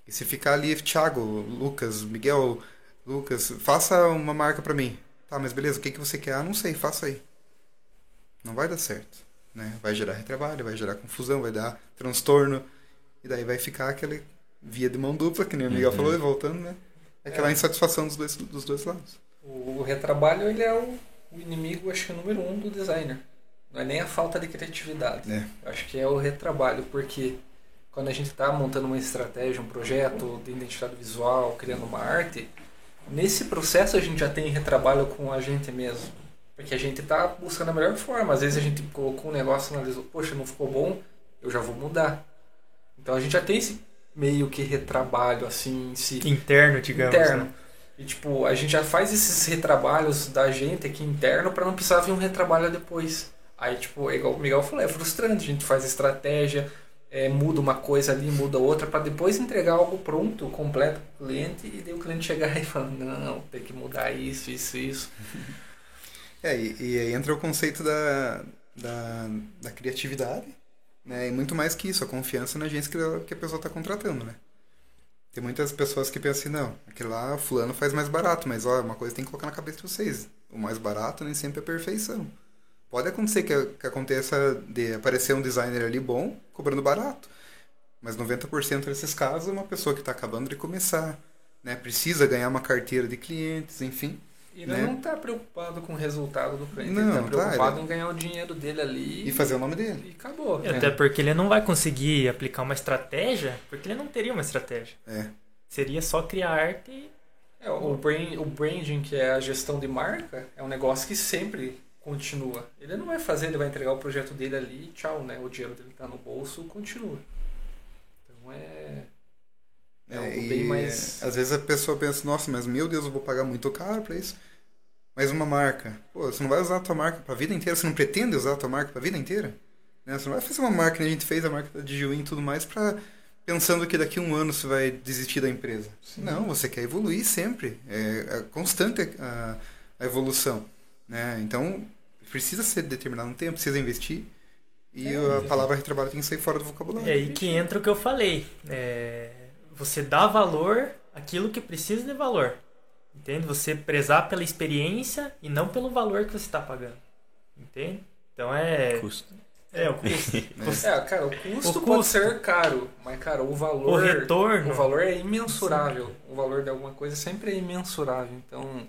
Speaker 1: E se ficar ali, Thiago, Lucas, Miguel, Lucas, faça uma marca para mim. Tá, mas beleza, o que, que você quer? Ah, não sei, faça aí. Não vai dar certo. Né? Vai gerar retrabalho, vai gerar confusão, vai dar transtorno. E daí vai ficar aquela via de mão dupla, que nem o Miguel
Speaker 3: Uhum.
Speaker 1: falou, e voltando, né? Aquela
Speaker 2: É.
Speaker 1: insatisfação dos dois, dos dois lados.
Speaker 2: O, retrabalho, ele é o, o inimigo, acho que número um do designer. Não é nem a falta de criatividade.
Speaker 1: É.
Speaker 2: Eu acho que é o retrabalho, porque quando a gente está montando uma estratégia, um projeto de identidade visual, criando uma arte, nesse processo a gente já tem retrabalho com a gente mesmo. Porque a gente está buscando a melhor forma. Às vezes a gente colocou um negócio, analisou, poxa, não ficou bom, eu já vou mudar. Então a gente já tem esse meio que retrabalho assim si
Speaker 4: Interno, digamos.
Speaker 2: interno.
Speaker 4: né?
Speaker 2: E tipo, a gente já faz esses retrabalhos da gente aqui interno para não precisar vir um retrabalho depois. Aí, tipo, é igual o Miguel falou, é frustrante. A gente faz estratégia, é, muda uma coisa ali, muda outra, para depois entregar algo pronto, completo pro cliente, e daí o cliente chegar e falar, não, tem que mudar isso, isso, isso.
Speaker 1: É, e, e aí entra o conceito da, da, da criatividade, né? E muito mais que isso, a confiança na agência que, a- que a pessoa está contratando, né? Tem muitas pessoas que pensam assim, não, aquele lá, fulano faz mais barato, mas ó, uma coisa tem que colocar na cabeça de vocês. O mais barato nem sempre é perfeição, Pode acontecer que, que aconteça de aparecer um designer ali bom, cobrando barato. Mas 90% desses casos é uma pessoa que está acabando de começar, né? Precisa ganhar uma carteira de clientes, enfim.
Speaker 2: Ele
Speaker 1: né?
Speaker 2: não está preocupado com o resultado do cliente,
Speaker 1: Não,
Speaker 2: ele está
Speaker 1: tá,
Speaker 2: preocupado
Speaker 1: ele-
Speaker 2: em ganhar o dinheiro dele ali
Speaker 1: E fazer o nome dele.
Speaker 2: e acabou.
Speaker 4: E
Speaker 2: né?
Speaker 4: Até porque ele não vai conseguir aplicar uma estratégia, porque ele não teria uma estratégia.
Speaker 1: É.
Speaker 4: Seria só criar arte e
Speaker 2: É, o, brand, o branding, que é a gestão de marca, é um negócio que sempre continua. Ele não vai fazer, ele vai entregar o projeto dele ali e tchau, né? O dinheiro dele tá no bolso, continua. Então é. É algo
Speaker 1: e
Speaker 2: bem mais.
Speaker 1: Às vezes a pessoa pensa, nossa, mas meu Deus, eu vou pagar muito caro pra isso. Mas uma marca, pô, você não vai usar a tua marca pra vida inteira, você não pretende usar a tua marca pra vida inteira? Né? Você não vai fazer uma marca, né? a gente fez a marca de Juin e tudo mais pra pensando que daqui a um ano você vai desistir da empresa. Não, você quer evoluir sempre. É, é constante a, a evolução. Né? Então, precisa ser determinado um tempo, precisa investir. E
Speaker 2: É,
Speaker 1: a palavra retrabalho tem que sair fora do vocabulário.
Speaker 4: É aí que entra o que eu falei. É, você dá valor àquilo que precisa de valor. Entende? Você prezar pela experiência e não pelo valor que você está pagando. Entende? Então é.
Speaker 3: Custo.
Speaker 4: É, o custo.
Speaker 2: É, cara, o custo
Speaker 4: O
Speaker 2: pode
Speaker 4: custo.
Speaker 2: ser caro, mas, cara, o valor.
Speaker 4: O retorno.
Speaker 2: O valor é imensurável. O valor de alguma coisa sempre é imensurável. Então,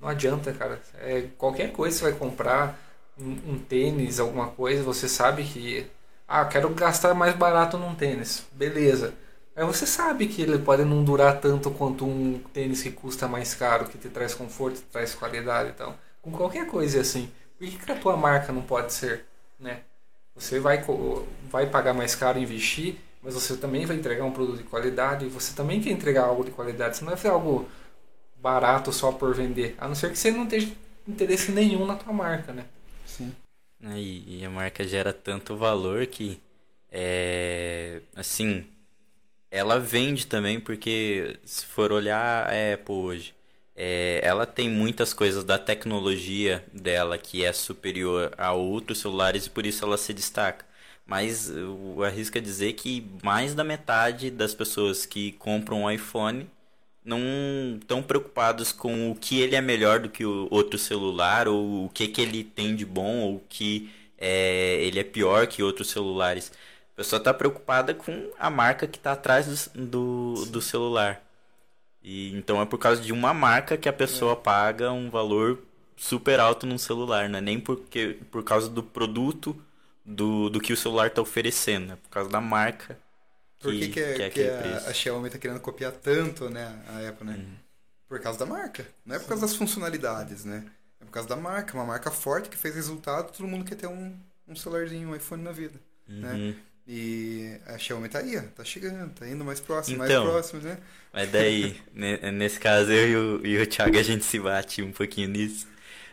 Speaker 2: não adianta, cara. É, qualquer coisa que você vai comprar, um, um tênis, alguma coisa, você sabe que. Ah, quero gastar mais barato num tênis. Beleza. Mas você sabe que ele pode não durar tanto quanto um tênis que custa mais caro, que te traz conforto, te traz qualidade e tal. Com qualquer coisa é assim. Por que, que a tua marca não pode ser, né? Você vai, vai pagar mais caro e investir, mas você também vai entregar um produto de qualidade, você também quer entregar algo de qualidade. Você não vai fazer algo barato só por vender, a não ser que você não tenha interesse nenhum na tua marca, né?
Speaker 1: Sim.
Speaker 3: né, E, e a marca gera tanto valor que, é, assim, ela vende também, porque se for olhar a Apple hoje, é, ela tem muitas coisas da tecnologia dela que é superior a outros celulares e por isso ela se destaca. Mas eu arrisco a dizer que mais da metade das pessoas que compram um iPhone não estão preocupados com o que ele é melhor do que o outro celular, ou o que, que ele tem de bom, ou que é, ele é pior que outros celulares. A pessoa está preocupada com a marca que está atrás do, do, do celular. E então é por causa de uma marca que a pessoa paga um valor super alto num celular, não é nem porque, por causa do produto do, do que o celular está oferecendo, é por causa da marca
Speaker 1: Por que, que, é, que
Speaker 3: aquele
Speaker 1: a,
Speaker 3: preço.
Speaker 1: a Xiaomi tá querendo copiar tanto, né, a Apple, né? Por causa da marca. Não é por causa das funcionalidades, né? É por causa da marca. Uma marca forte que fez resultado, todo mundo quer ter um, um celularzinho, um iPhone na vida. Né? E a Xiaomi tá aí, ó, tá chegando, tá indo mais próximo,
Speaker 3: Então.
Speaker 1: mais próximo, né?
Speaker 3: Mas daí, ne- nesse caso, eu e o, e o Thiago, a gente se bate um pouquinho nisso.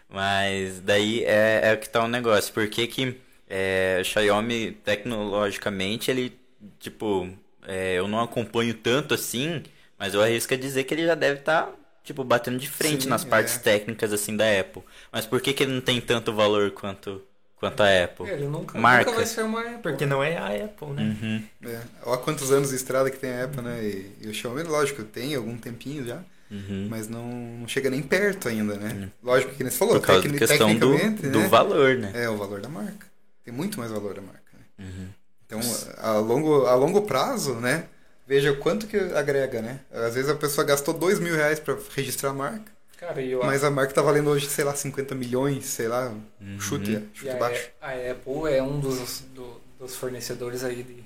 Speaker 3: Mas daí é, é o que tá o negócio. Por que que é, o Xiaomi, tecnologicamente, ele, tipo, é, eu não acompanho tanto assim, mas eu arrisco a dizer que ele já deve estar, tipo, batendo de frente
Speaker 1: Sim,
Speaker 3: nas
Speaker 1: é.
Speaker 3: partes técnicas, assim, da Apple. Mas por que que ele não tem tanto valor quanto, quanto a Apple?
Speaker 2: Ele nunca,
Speaker 3: Marca.
Speaker 2: nunca vai ser uma Apple.
Speaker 4: Porque não é a Apple, né?
Speaker 3: Uhum.
Speaker 1: É. Olha quantos anos de estrada que tem a Apple, né? E, e o Xiaomi, lógico, tem algum tempinho já,
Speaker 3: Uhum.
Speaker 1: mas não, não chega nem perto ainda, né? Lógico que nem você falou,
Speaker 3: Por causa
Speaker 1: tecni-
Speaker 3: questão do,
Speaker 1: tecnicamente,
Speaker 3: do
Speaker 1: né?
Speaker 3: valor, né?
Speaker 1: É, o valor da marca. Tem muito mais valor da marca. Né?
Speaker 3: Uhum.
Speaker 1: Então, a longo, a longo prazo, né? Veja o quanto que agrega, né? Às vezes a pessoa gastou dois mil reais pra registrar a marca,
Speaker 2: Cara, eu
Speaker 1: mas a marca tá valendo hoje, sei lá, 50 milhões, sei lá,
Speaker 3: Uhum.
Speaker 1: chute,
Speaker 2: E
Speaker 1: chute
Speaker 2: a,
Speaker 1: baixo.
Speaker 2: a Apple é um dos, do- dos fornecedores aí de, de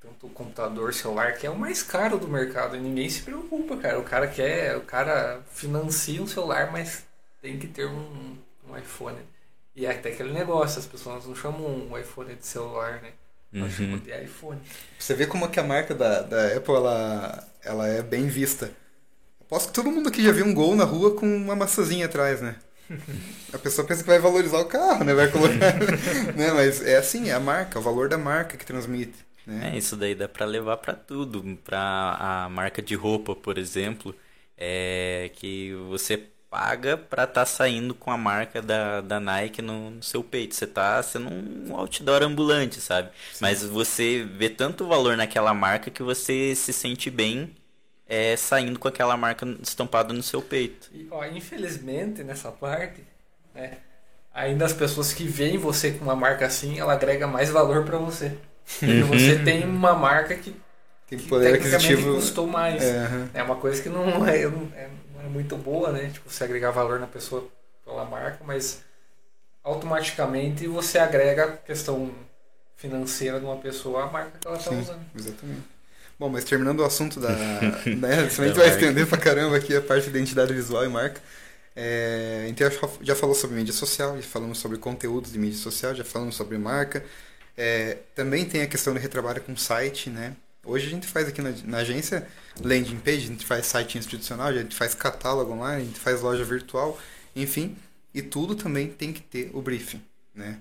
Speaker 2: tanto computador, celular, que é o mais caro do mercado. E ninguém se preocupa, cara. O cara quer, o cara financia um celular, mas tem que ter um, um iPhone. E é até aquele negócio, as pessoas não chamam um iPhone de celular, né? Elas
Speaker 3: Uhum.
Speaker 2: chamam de iPhone.
Speaker 1: Você vê como é que a marca da, da Apple, ela, ela é bem vista. Aposto que todo mundo aqui já viu um gol na rua com uma maçãzinha atrás, né? A pessoa pensa que vai valorizar o carro, né? Vai colocar, né? Mas é assim, é a marca, o valor da marca que transmite, né?
Speaker 3: É, isso daí dá pra levar pra tudo. Pra a marca de roupa, por exemplo, é que você paga pra estar saindo com a marca da, da Nike no, no seu peito. Você tá sendo um outdoor ambulante, sabe? Mas você vê tanto valor naquela marca que você se sente bem é, saindo com aquela marca estampada no seu peito.
Speaker 2: E, ó, infelizmente, nessa parte, né, ainda as pessoas que veem você com uma marca assim, ela agrega mais valor para você. Porque você tem uma marca que,
Speaker 1: Tem
Speaker 2: que
Speaker 1: poder
Speaker 2: tecnicamente
Speaker 1: aquisitivo.
Speaker 2: custou mais.
Speaker 1: É, aham.
Speaker 2: É uma coisa que não é, não é, não é muito boa, né? Tipo, você agregar valor na pessoa pela marca, mas automaticamente você agrega a questão financeira de uma pessoa à marca que ela está usando.
Speaker 1: Exatamente. Bom, mas terminando o assunto da. né, senão a gente vai estender pra caramba aqui a parte de identidade visual e marca. É, gente já, falou sobre mídia social, já falamos sobre conteúdos de mídia social, já falamos sobre marca. É, também tem a questão de retrabalho com site, né? Hoje a gente faz aqui na, na agência landing page, a gente faz site institucional, a gente faz catálogo online, a gente faz loja virtual, enfim. E tudo também tem que ter o briefing, né?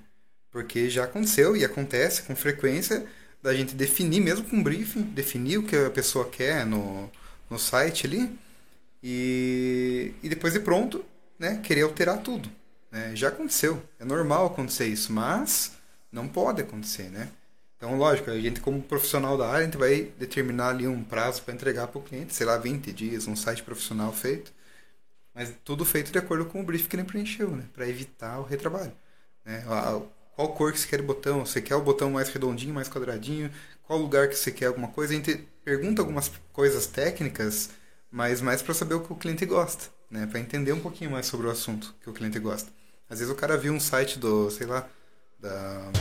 Speaker 1: Porque já aconteceu e acontece com frequência da gente definir, mesmo com briefing, definir o que a pessoa quer no, no site ali e, e depois de pronto, né, querer alterar tudo. Né? Já aconteceu, é normal acontecer isso, mas não pode acontecer, né? Então, lógico, a gente como profissional da área, a gente vai determinar ali um prazo para entregar para o cliente, sei lá, 20 dias, um site profissional feito, mas tudo feito de acordo com o briefing que ele preencheu, né? Para evitar o retrabalho. Né? Qual cor que você quer o botão? Você quer o botão mais redondinho, mais quadradinho? Qual lugar que você quer alguma coisa? A gente pergunta algumas coisas técnicas, mas mais para saber o que o cliente gosta, né? Para entender um pouquinho mais sobre o assunto que o cliente gosta. Às vezes o cara viu um site do, sei lá, da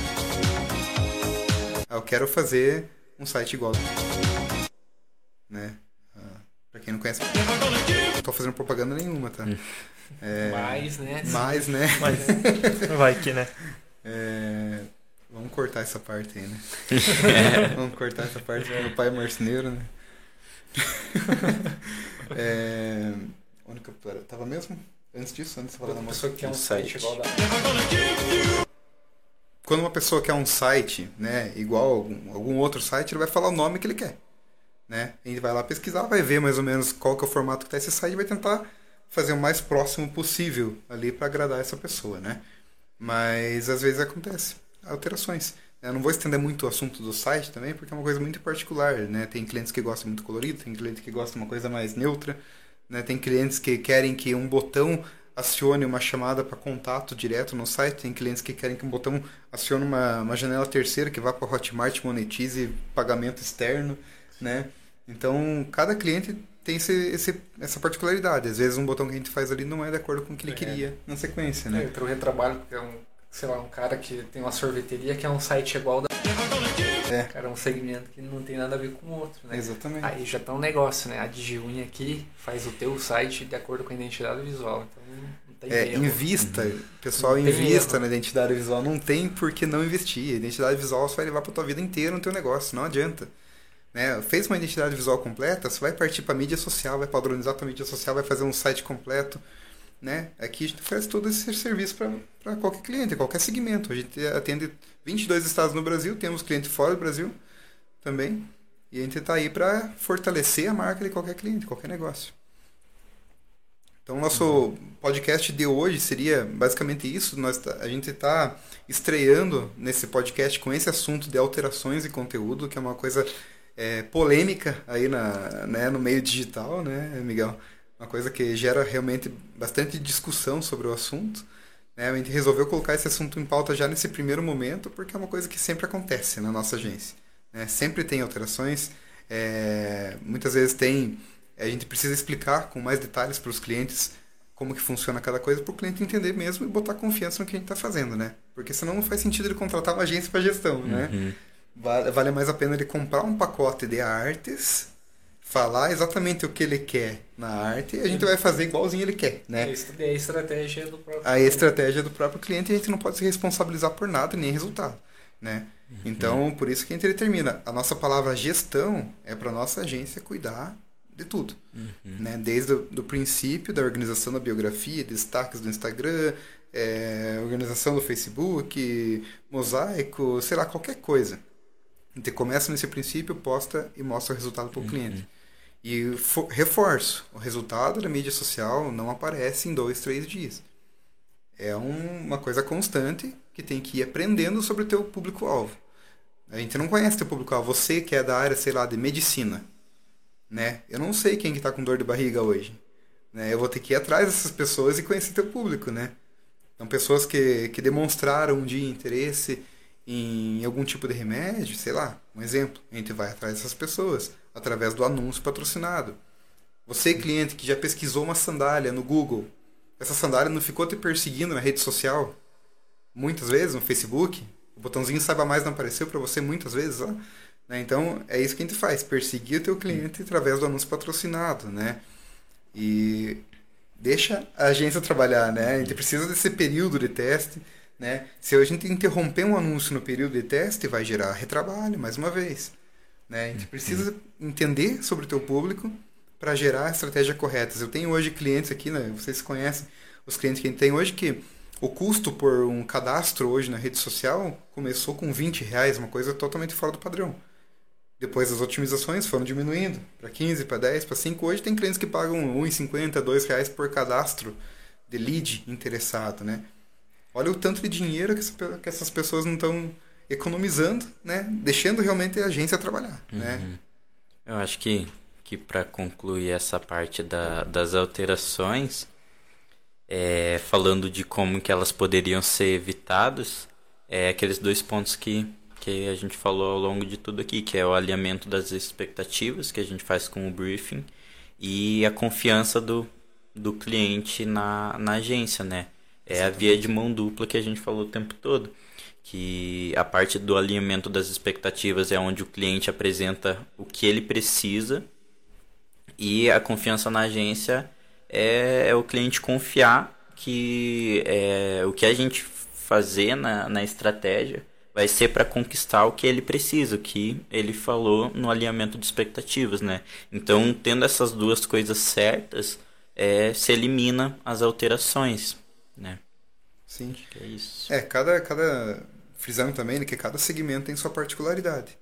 Speaker 1: ah, eu quero fazer um site igual. Né? Ah, pra quem não conhece, não tô fazendo propaganda nenhuma, tá? É,
Speaker 2: Mas, né?
Speaker 1: mas, né?
Speaker 4: Mas vai que, né?
Speaker 1: É, vamos cortar essa parte aí, né? vamos cortar essa parte, porque meu pai é marceneiro, né? é, onde que eu tava mesmo? Antes disso, antes de falar da
Speaker 2: pessoa que quer um site.
Speaker 1: Quando uma pessoa quer um site, né, igual a algum, algum outro site, ele vai falar o nome que ele quer, né? Ele vai lá pesquisar, vai ver mais ou menos qual que é o formato que tá esse site e vai tentar fazer o mais próximo possível ali para agradar essa pessoa, né? Mas às vezes acontece alterações. Eu não vou estender muito o assunto do site também, porque é uma coisa muito particular, né? Tem clientes que gostam muito colorido, tem cliente que gosta de uma coisa mais neutra, né? Tem clientes que querem que um botão acione uma chamada para contato direto no site, tem clientes que querem que um botão acione uma, uma janela terceira que vá para Hotmart, monetize pagamento externo, né? Então, cada cliente tem esse, esse, essa particularidade. Às vezes um botão que a gente faz ali não é de acordo com o que ele
Speaker 2: É.
Speaker 1: queria na sequência,
Speaker 2: Né?
Speaker 1: né?
Speaker 2: Entra o retrabalho, porque é um, sei lá, um cara que tem uma sorveteria que é um site igual da.
Speaker 1: É.
Speaker 2: Cara, é um segmento que não tem nada a ver com o outro, né?
Speaker 1: Exatamente.
Speaker 2: Aí já tá um negócio, né? A DigiUni aqui faz o teu site de acordo com a identidade visual. Então não tem
Speaker 1: É,
Speaker 2: erro.
Speaker 1: invista, pessoal,
Speaker 2: Não
Speaker 1: invista
Speaker 2: erro.
Speaker 1: na identidade visual. Não tem por que não investir. A identidade visual você vai levar para tua vida inteira no teu negócio, não adianta. Né? Fez uma identidade visual completa, você vai partir para mídia social, vai padronizar tua mídia social, vai fazer um site completo. Né? Aqui a gente faz todo esse serviço para qualquer cliente, qualquer segmento. A gente atende 22 estados no Brasil, temos cliente fora do Brasil também. E a gente está aí para fortalecer a marca de qualquer cliente, qualquer negócio. Então, nosso podcast de hoje seria basicamente isso. Nós, tá- a gente está estreando nesse podcast com esse assunto de alterações e conteúdo, que é uma coisa é, polêmica aí na, né, no meio digital, né, Miguel? Uma coisa que gera realmente bastante discussão sobre o assunto. Né? A gente resolveu colocar esse assunto em pauta já nesse primeiro momento, porque é uma coisa que sempre acontece na nossa agência. né? Sempre tem alterações, é, muitas vezes tem a gente precisa explicar com mais detalhes para os clientes como que funciona cada coisa para o cliente entender mesmo e botar confiança no que a gente está fazendo, né? Porque senão não faz sentido ele contratar uma agência para gestão, né?
Speaker 3: Uhum.
Speaker 1: Vale, vale mais a pena ele comprar um pacote de artes, falar exatamente o que ele quer na arte e a gente vai fazer igualzinho ele quer, né?
Speaker 2: É a estratégia do próprio.
Speaker 1: a estratégia do próprio cliente e a gente não pode se responsabilizar por nada nem resultado, né? Então, por isso que a gente determina, a nossa palavra gestão é para nossa agência cuidar de tudo, né? Desde o do princípio da organização da biografia, destaques do Instagram, é, organização do Facebook, mosaico, sei lá, qualquer coisa. Gente começa nesse princípio, posta e mostra o resultado para o cliente. E fo- reforço, o resultado da mídia social não aparece em dois, três dias. É um- uma coisa constante que tem que ir aprendendo sobre o teu público-alvo. A gente não conhece teu público-alvo. Você que é da área, sei lá, de medicina, né? Eu não sei quem que tá com dor de barriga hoje. Né? Eu vou ter que ir atrás dessas pessoas e conhecer teu público, né? Então, pessoas que, que demonstraram um dia interesse em algum tipo de remédio, sei lá, um exemplo, a gente vai atrás dessas pessoas através do anúncio patrocinado. Você, cliente que já pesquisou uma sandália no Google, essa sandália não ficou te perseguindo na rede social? Muitas vezes, no Facebook? O botãozinho saiba mais não apareceu para você muitas vezes lá? Né? Então, é isso que a gente faz, perseguir o teu cliente através do anúncio patrocinado, né? E deixa a agência trabalhar, né? A gente precisa desse período de teste, né? Se a gente interromper um anúncio no período de teste, vai gerar retrabalho, mais uma vez. Né? A gente precisa entender sobre o teu público para gerar estratégias corretas. Eu tenho hoje clientes aqui, né? vocês conhecem os clientes que a gente tem hoje, que o custo por um cadastro hoje na rede social começou com 20 reais, uma coisa totalmente fora do padrão. Depois as otimizações foram diminuindo para 15, para 10, para 5. Hoje tem clientes que pagam R$ 1,50, R$ reais por cadastro de lead interessado, né? Olha o tanto de dinheiro que, essas pessoas não estão economizando, né? Deixando realmente a agência trabalhar,
Speaker 3: uhum.
Speaker 1: né?
Speaker 3: Eu acho que, que para concluir essa parte da, das alterações, é, falando de como que elas poderiam ser evitadas, é aqueles dois pontos que, que a gente falou ao longo de tudo aqui, que é o alinhamento das expectativas que a gente faz com o briefing e a confiança do, do cliente na, na agência, né? É a via de mão dupla que a gente falou o tempo todo. Que a parte do alinhamento das expectativas é onde o cliente apresenta o que ele precisa e a confiança na agência é, é o cliente confiar que é, o que a gente fazer na, na estratégia vai ser para conquistar o que ele precisa, o que ele falou no alinhamento de expectativas, né? Então, tendo essas duas coisas certas, é, se elimina as alterações, né?
Speaker 1: Sim.
Speaker 3: Acho que é isso.
Speaker 1: É, cada, cada frisando também né, que cada segmento tem sua particularidade,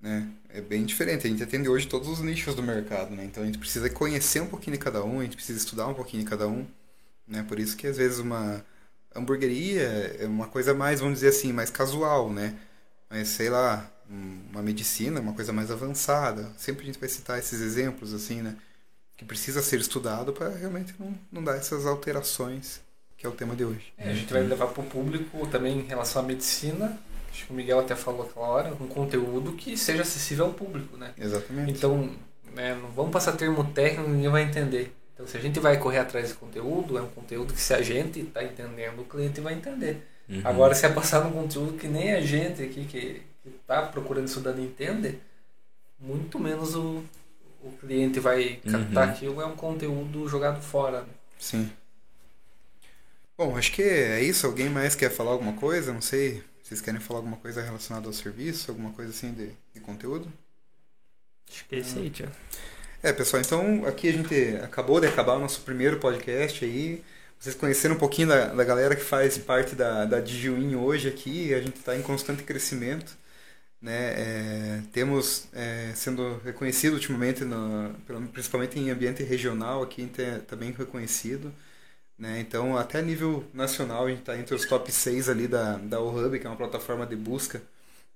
Speaker 1: né? É bem diferente. A gente atende hoje todos os nichos do mercado, né? Então a gente precisa conhecer um pouquinho de cada um, a gente precisa estudar um pouquinho de cada um, né? Por isso que às vezes uma hamburgueria é uma coisa mais, vamos dizer assim, mais casual, né? Mas sei lá, uma medicina, uma coisa mais avançada. Sempre a gente vai citar esses exemplos assim, né? Que precisa ser estudado para realmente não, não dar essas alterações, que é o tema de hoje.
Speaker 2: É, a gente vai levar para o público também em relação à medicina. Acho que o Miguel até falou aquela hora, um conteúdo que seja acessível ao público, né?
Speaker 1: Exatamente.
Speaker 2: Então, né, não vamos passar termo técnico, ninguém vai entender. Então, se a gente vai correr atrás de conteúdo, é um conteúdo que se a gente está entendendo, o cliente vai entender. Uhum. Agora, se é passar um conteúdo que nem a gente aqui que está procurando estudando entende, muito menos o, o cliente vai captar uhum. aquilo, é um conteúdo jogado fora. Né?
Speaker 1: Sim. Bom, acho que é isso. Alguém mais quer falar alguma coisa? Não sei. Vocês querem falar alguma coisa relacionada ao serviço? Alguma coisa assim de, de conteúdo?
Speaker 4: Acho que é isso aí, Tiago.
Speaker 1: É, pessoal, então aqui a gente acabou de acabar o nosso primeiro podcast aí. Vocês conheceram um pouquinho da, da galera que faz parte da, da Digiwin hoje aqui. A gente está em constante crescimento. Né? É, temos é, sendo reconhecido ultimamente, no, principalmente em ambiente regional, aqui bem reconhecido. Né? Então, até a nível nacional, a gente está entre os top 6 ali da, da OHub, que é uma plataforma de busca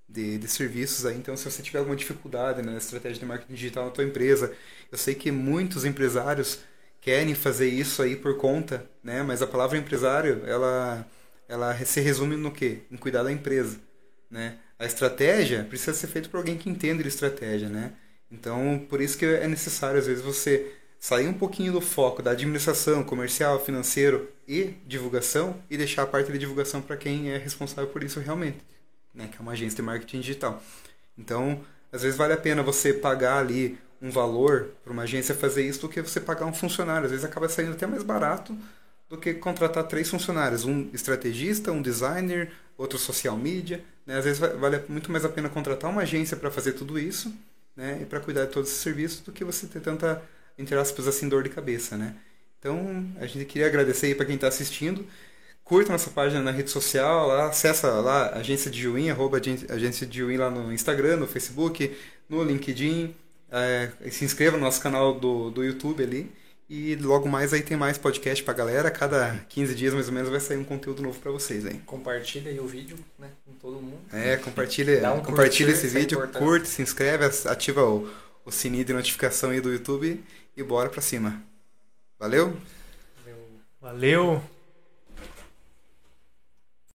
Speaker 1: de, de serviços aí. Então, se você tiver alguma dificuldade né, na estratégia de marketing digital na tua empresa, eu sei que muitos empresários querem fazer isso aí por conta, né? Mas a palavra empresário, ela, ela se resume no quê? Em cuidar da empresa, né? A estratégia precisa ser feita por alguém que entende de estratégia, né? Então, por isso que é necessário, às vezes, você sair um pouquinho do foco da administração, comercial, financeiro e divulgação e deixar a parte de divulgação para quem é responsável por isso realmente né, que é uma agência de marketing digital. Então, às vezes vale a pena você pagar ali um valor para uma agência fazer isso do que você pagar um funcionário. Às vezes acaba saindo até mais barato do que contratar três funcionários, um estrategista, um designer, outro social media. Né? Às vezes vale muito mais a pena contratar uma agência para fazer tudo isso né? e para cuidar de todos esses serviços do que você ter tanta, entre aspas, assim, dor de cabeça. Né? Então, a gente queria agradecer aí para quem está assistindo curta nossa página na rede social, lá, acessa lá, agência de Juin, arroba agência de Juin lá no Instagram, no Facebook, no LinkedIn, é, se inscreva no nosso canal do, do YouTube ali. E logo mais aí tem mais podcast pra galera. Cada 15 dias mais ou menos vai sair um conteúdo novo para vocês aí.
Speaker 2: Compartilha aí o vídeo, né? Com todo mundo.
Speaker 1: É, compartilha, um compartilha curtir, esse é vídeo, é curte, se inscreve, ativa o, o sininho de notificação aí do YouTube e bora pra cima. Valeu?
Speaker 4: Valeu!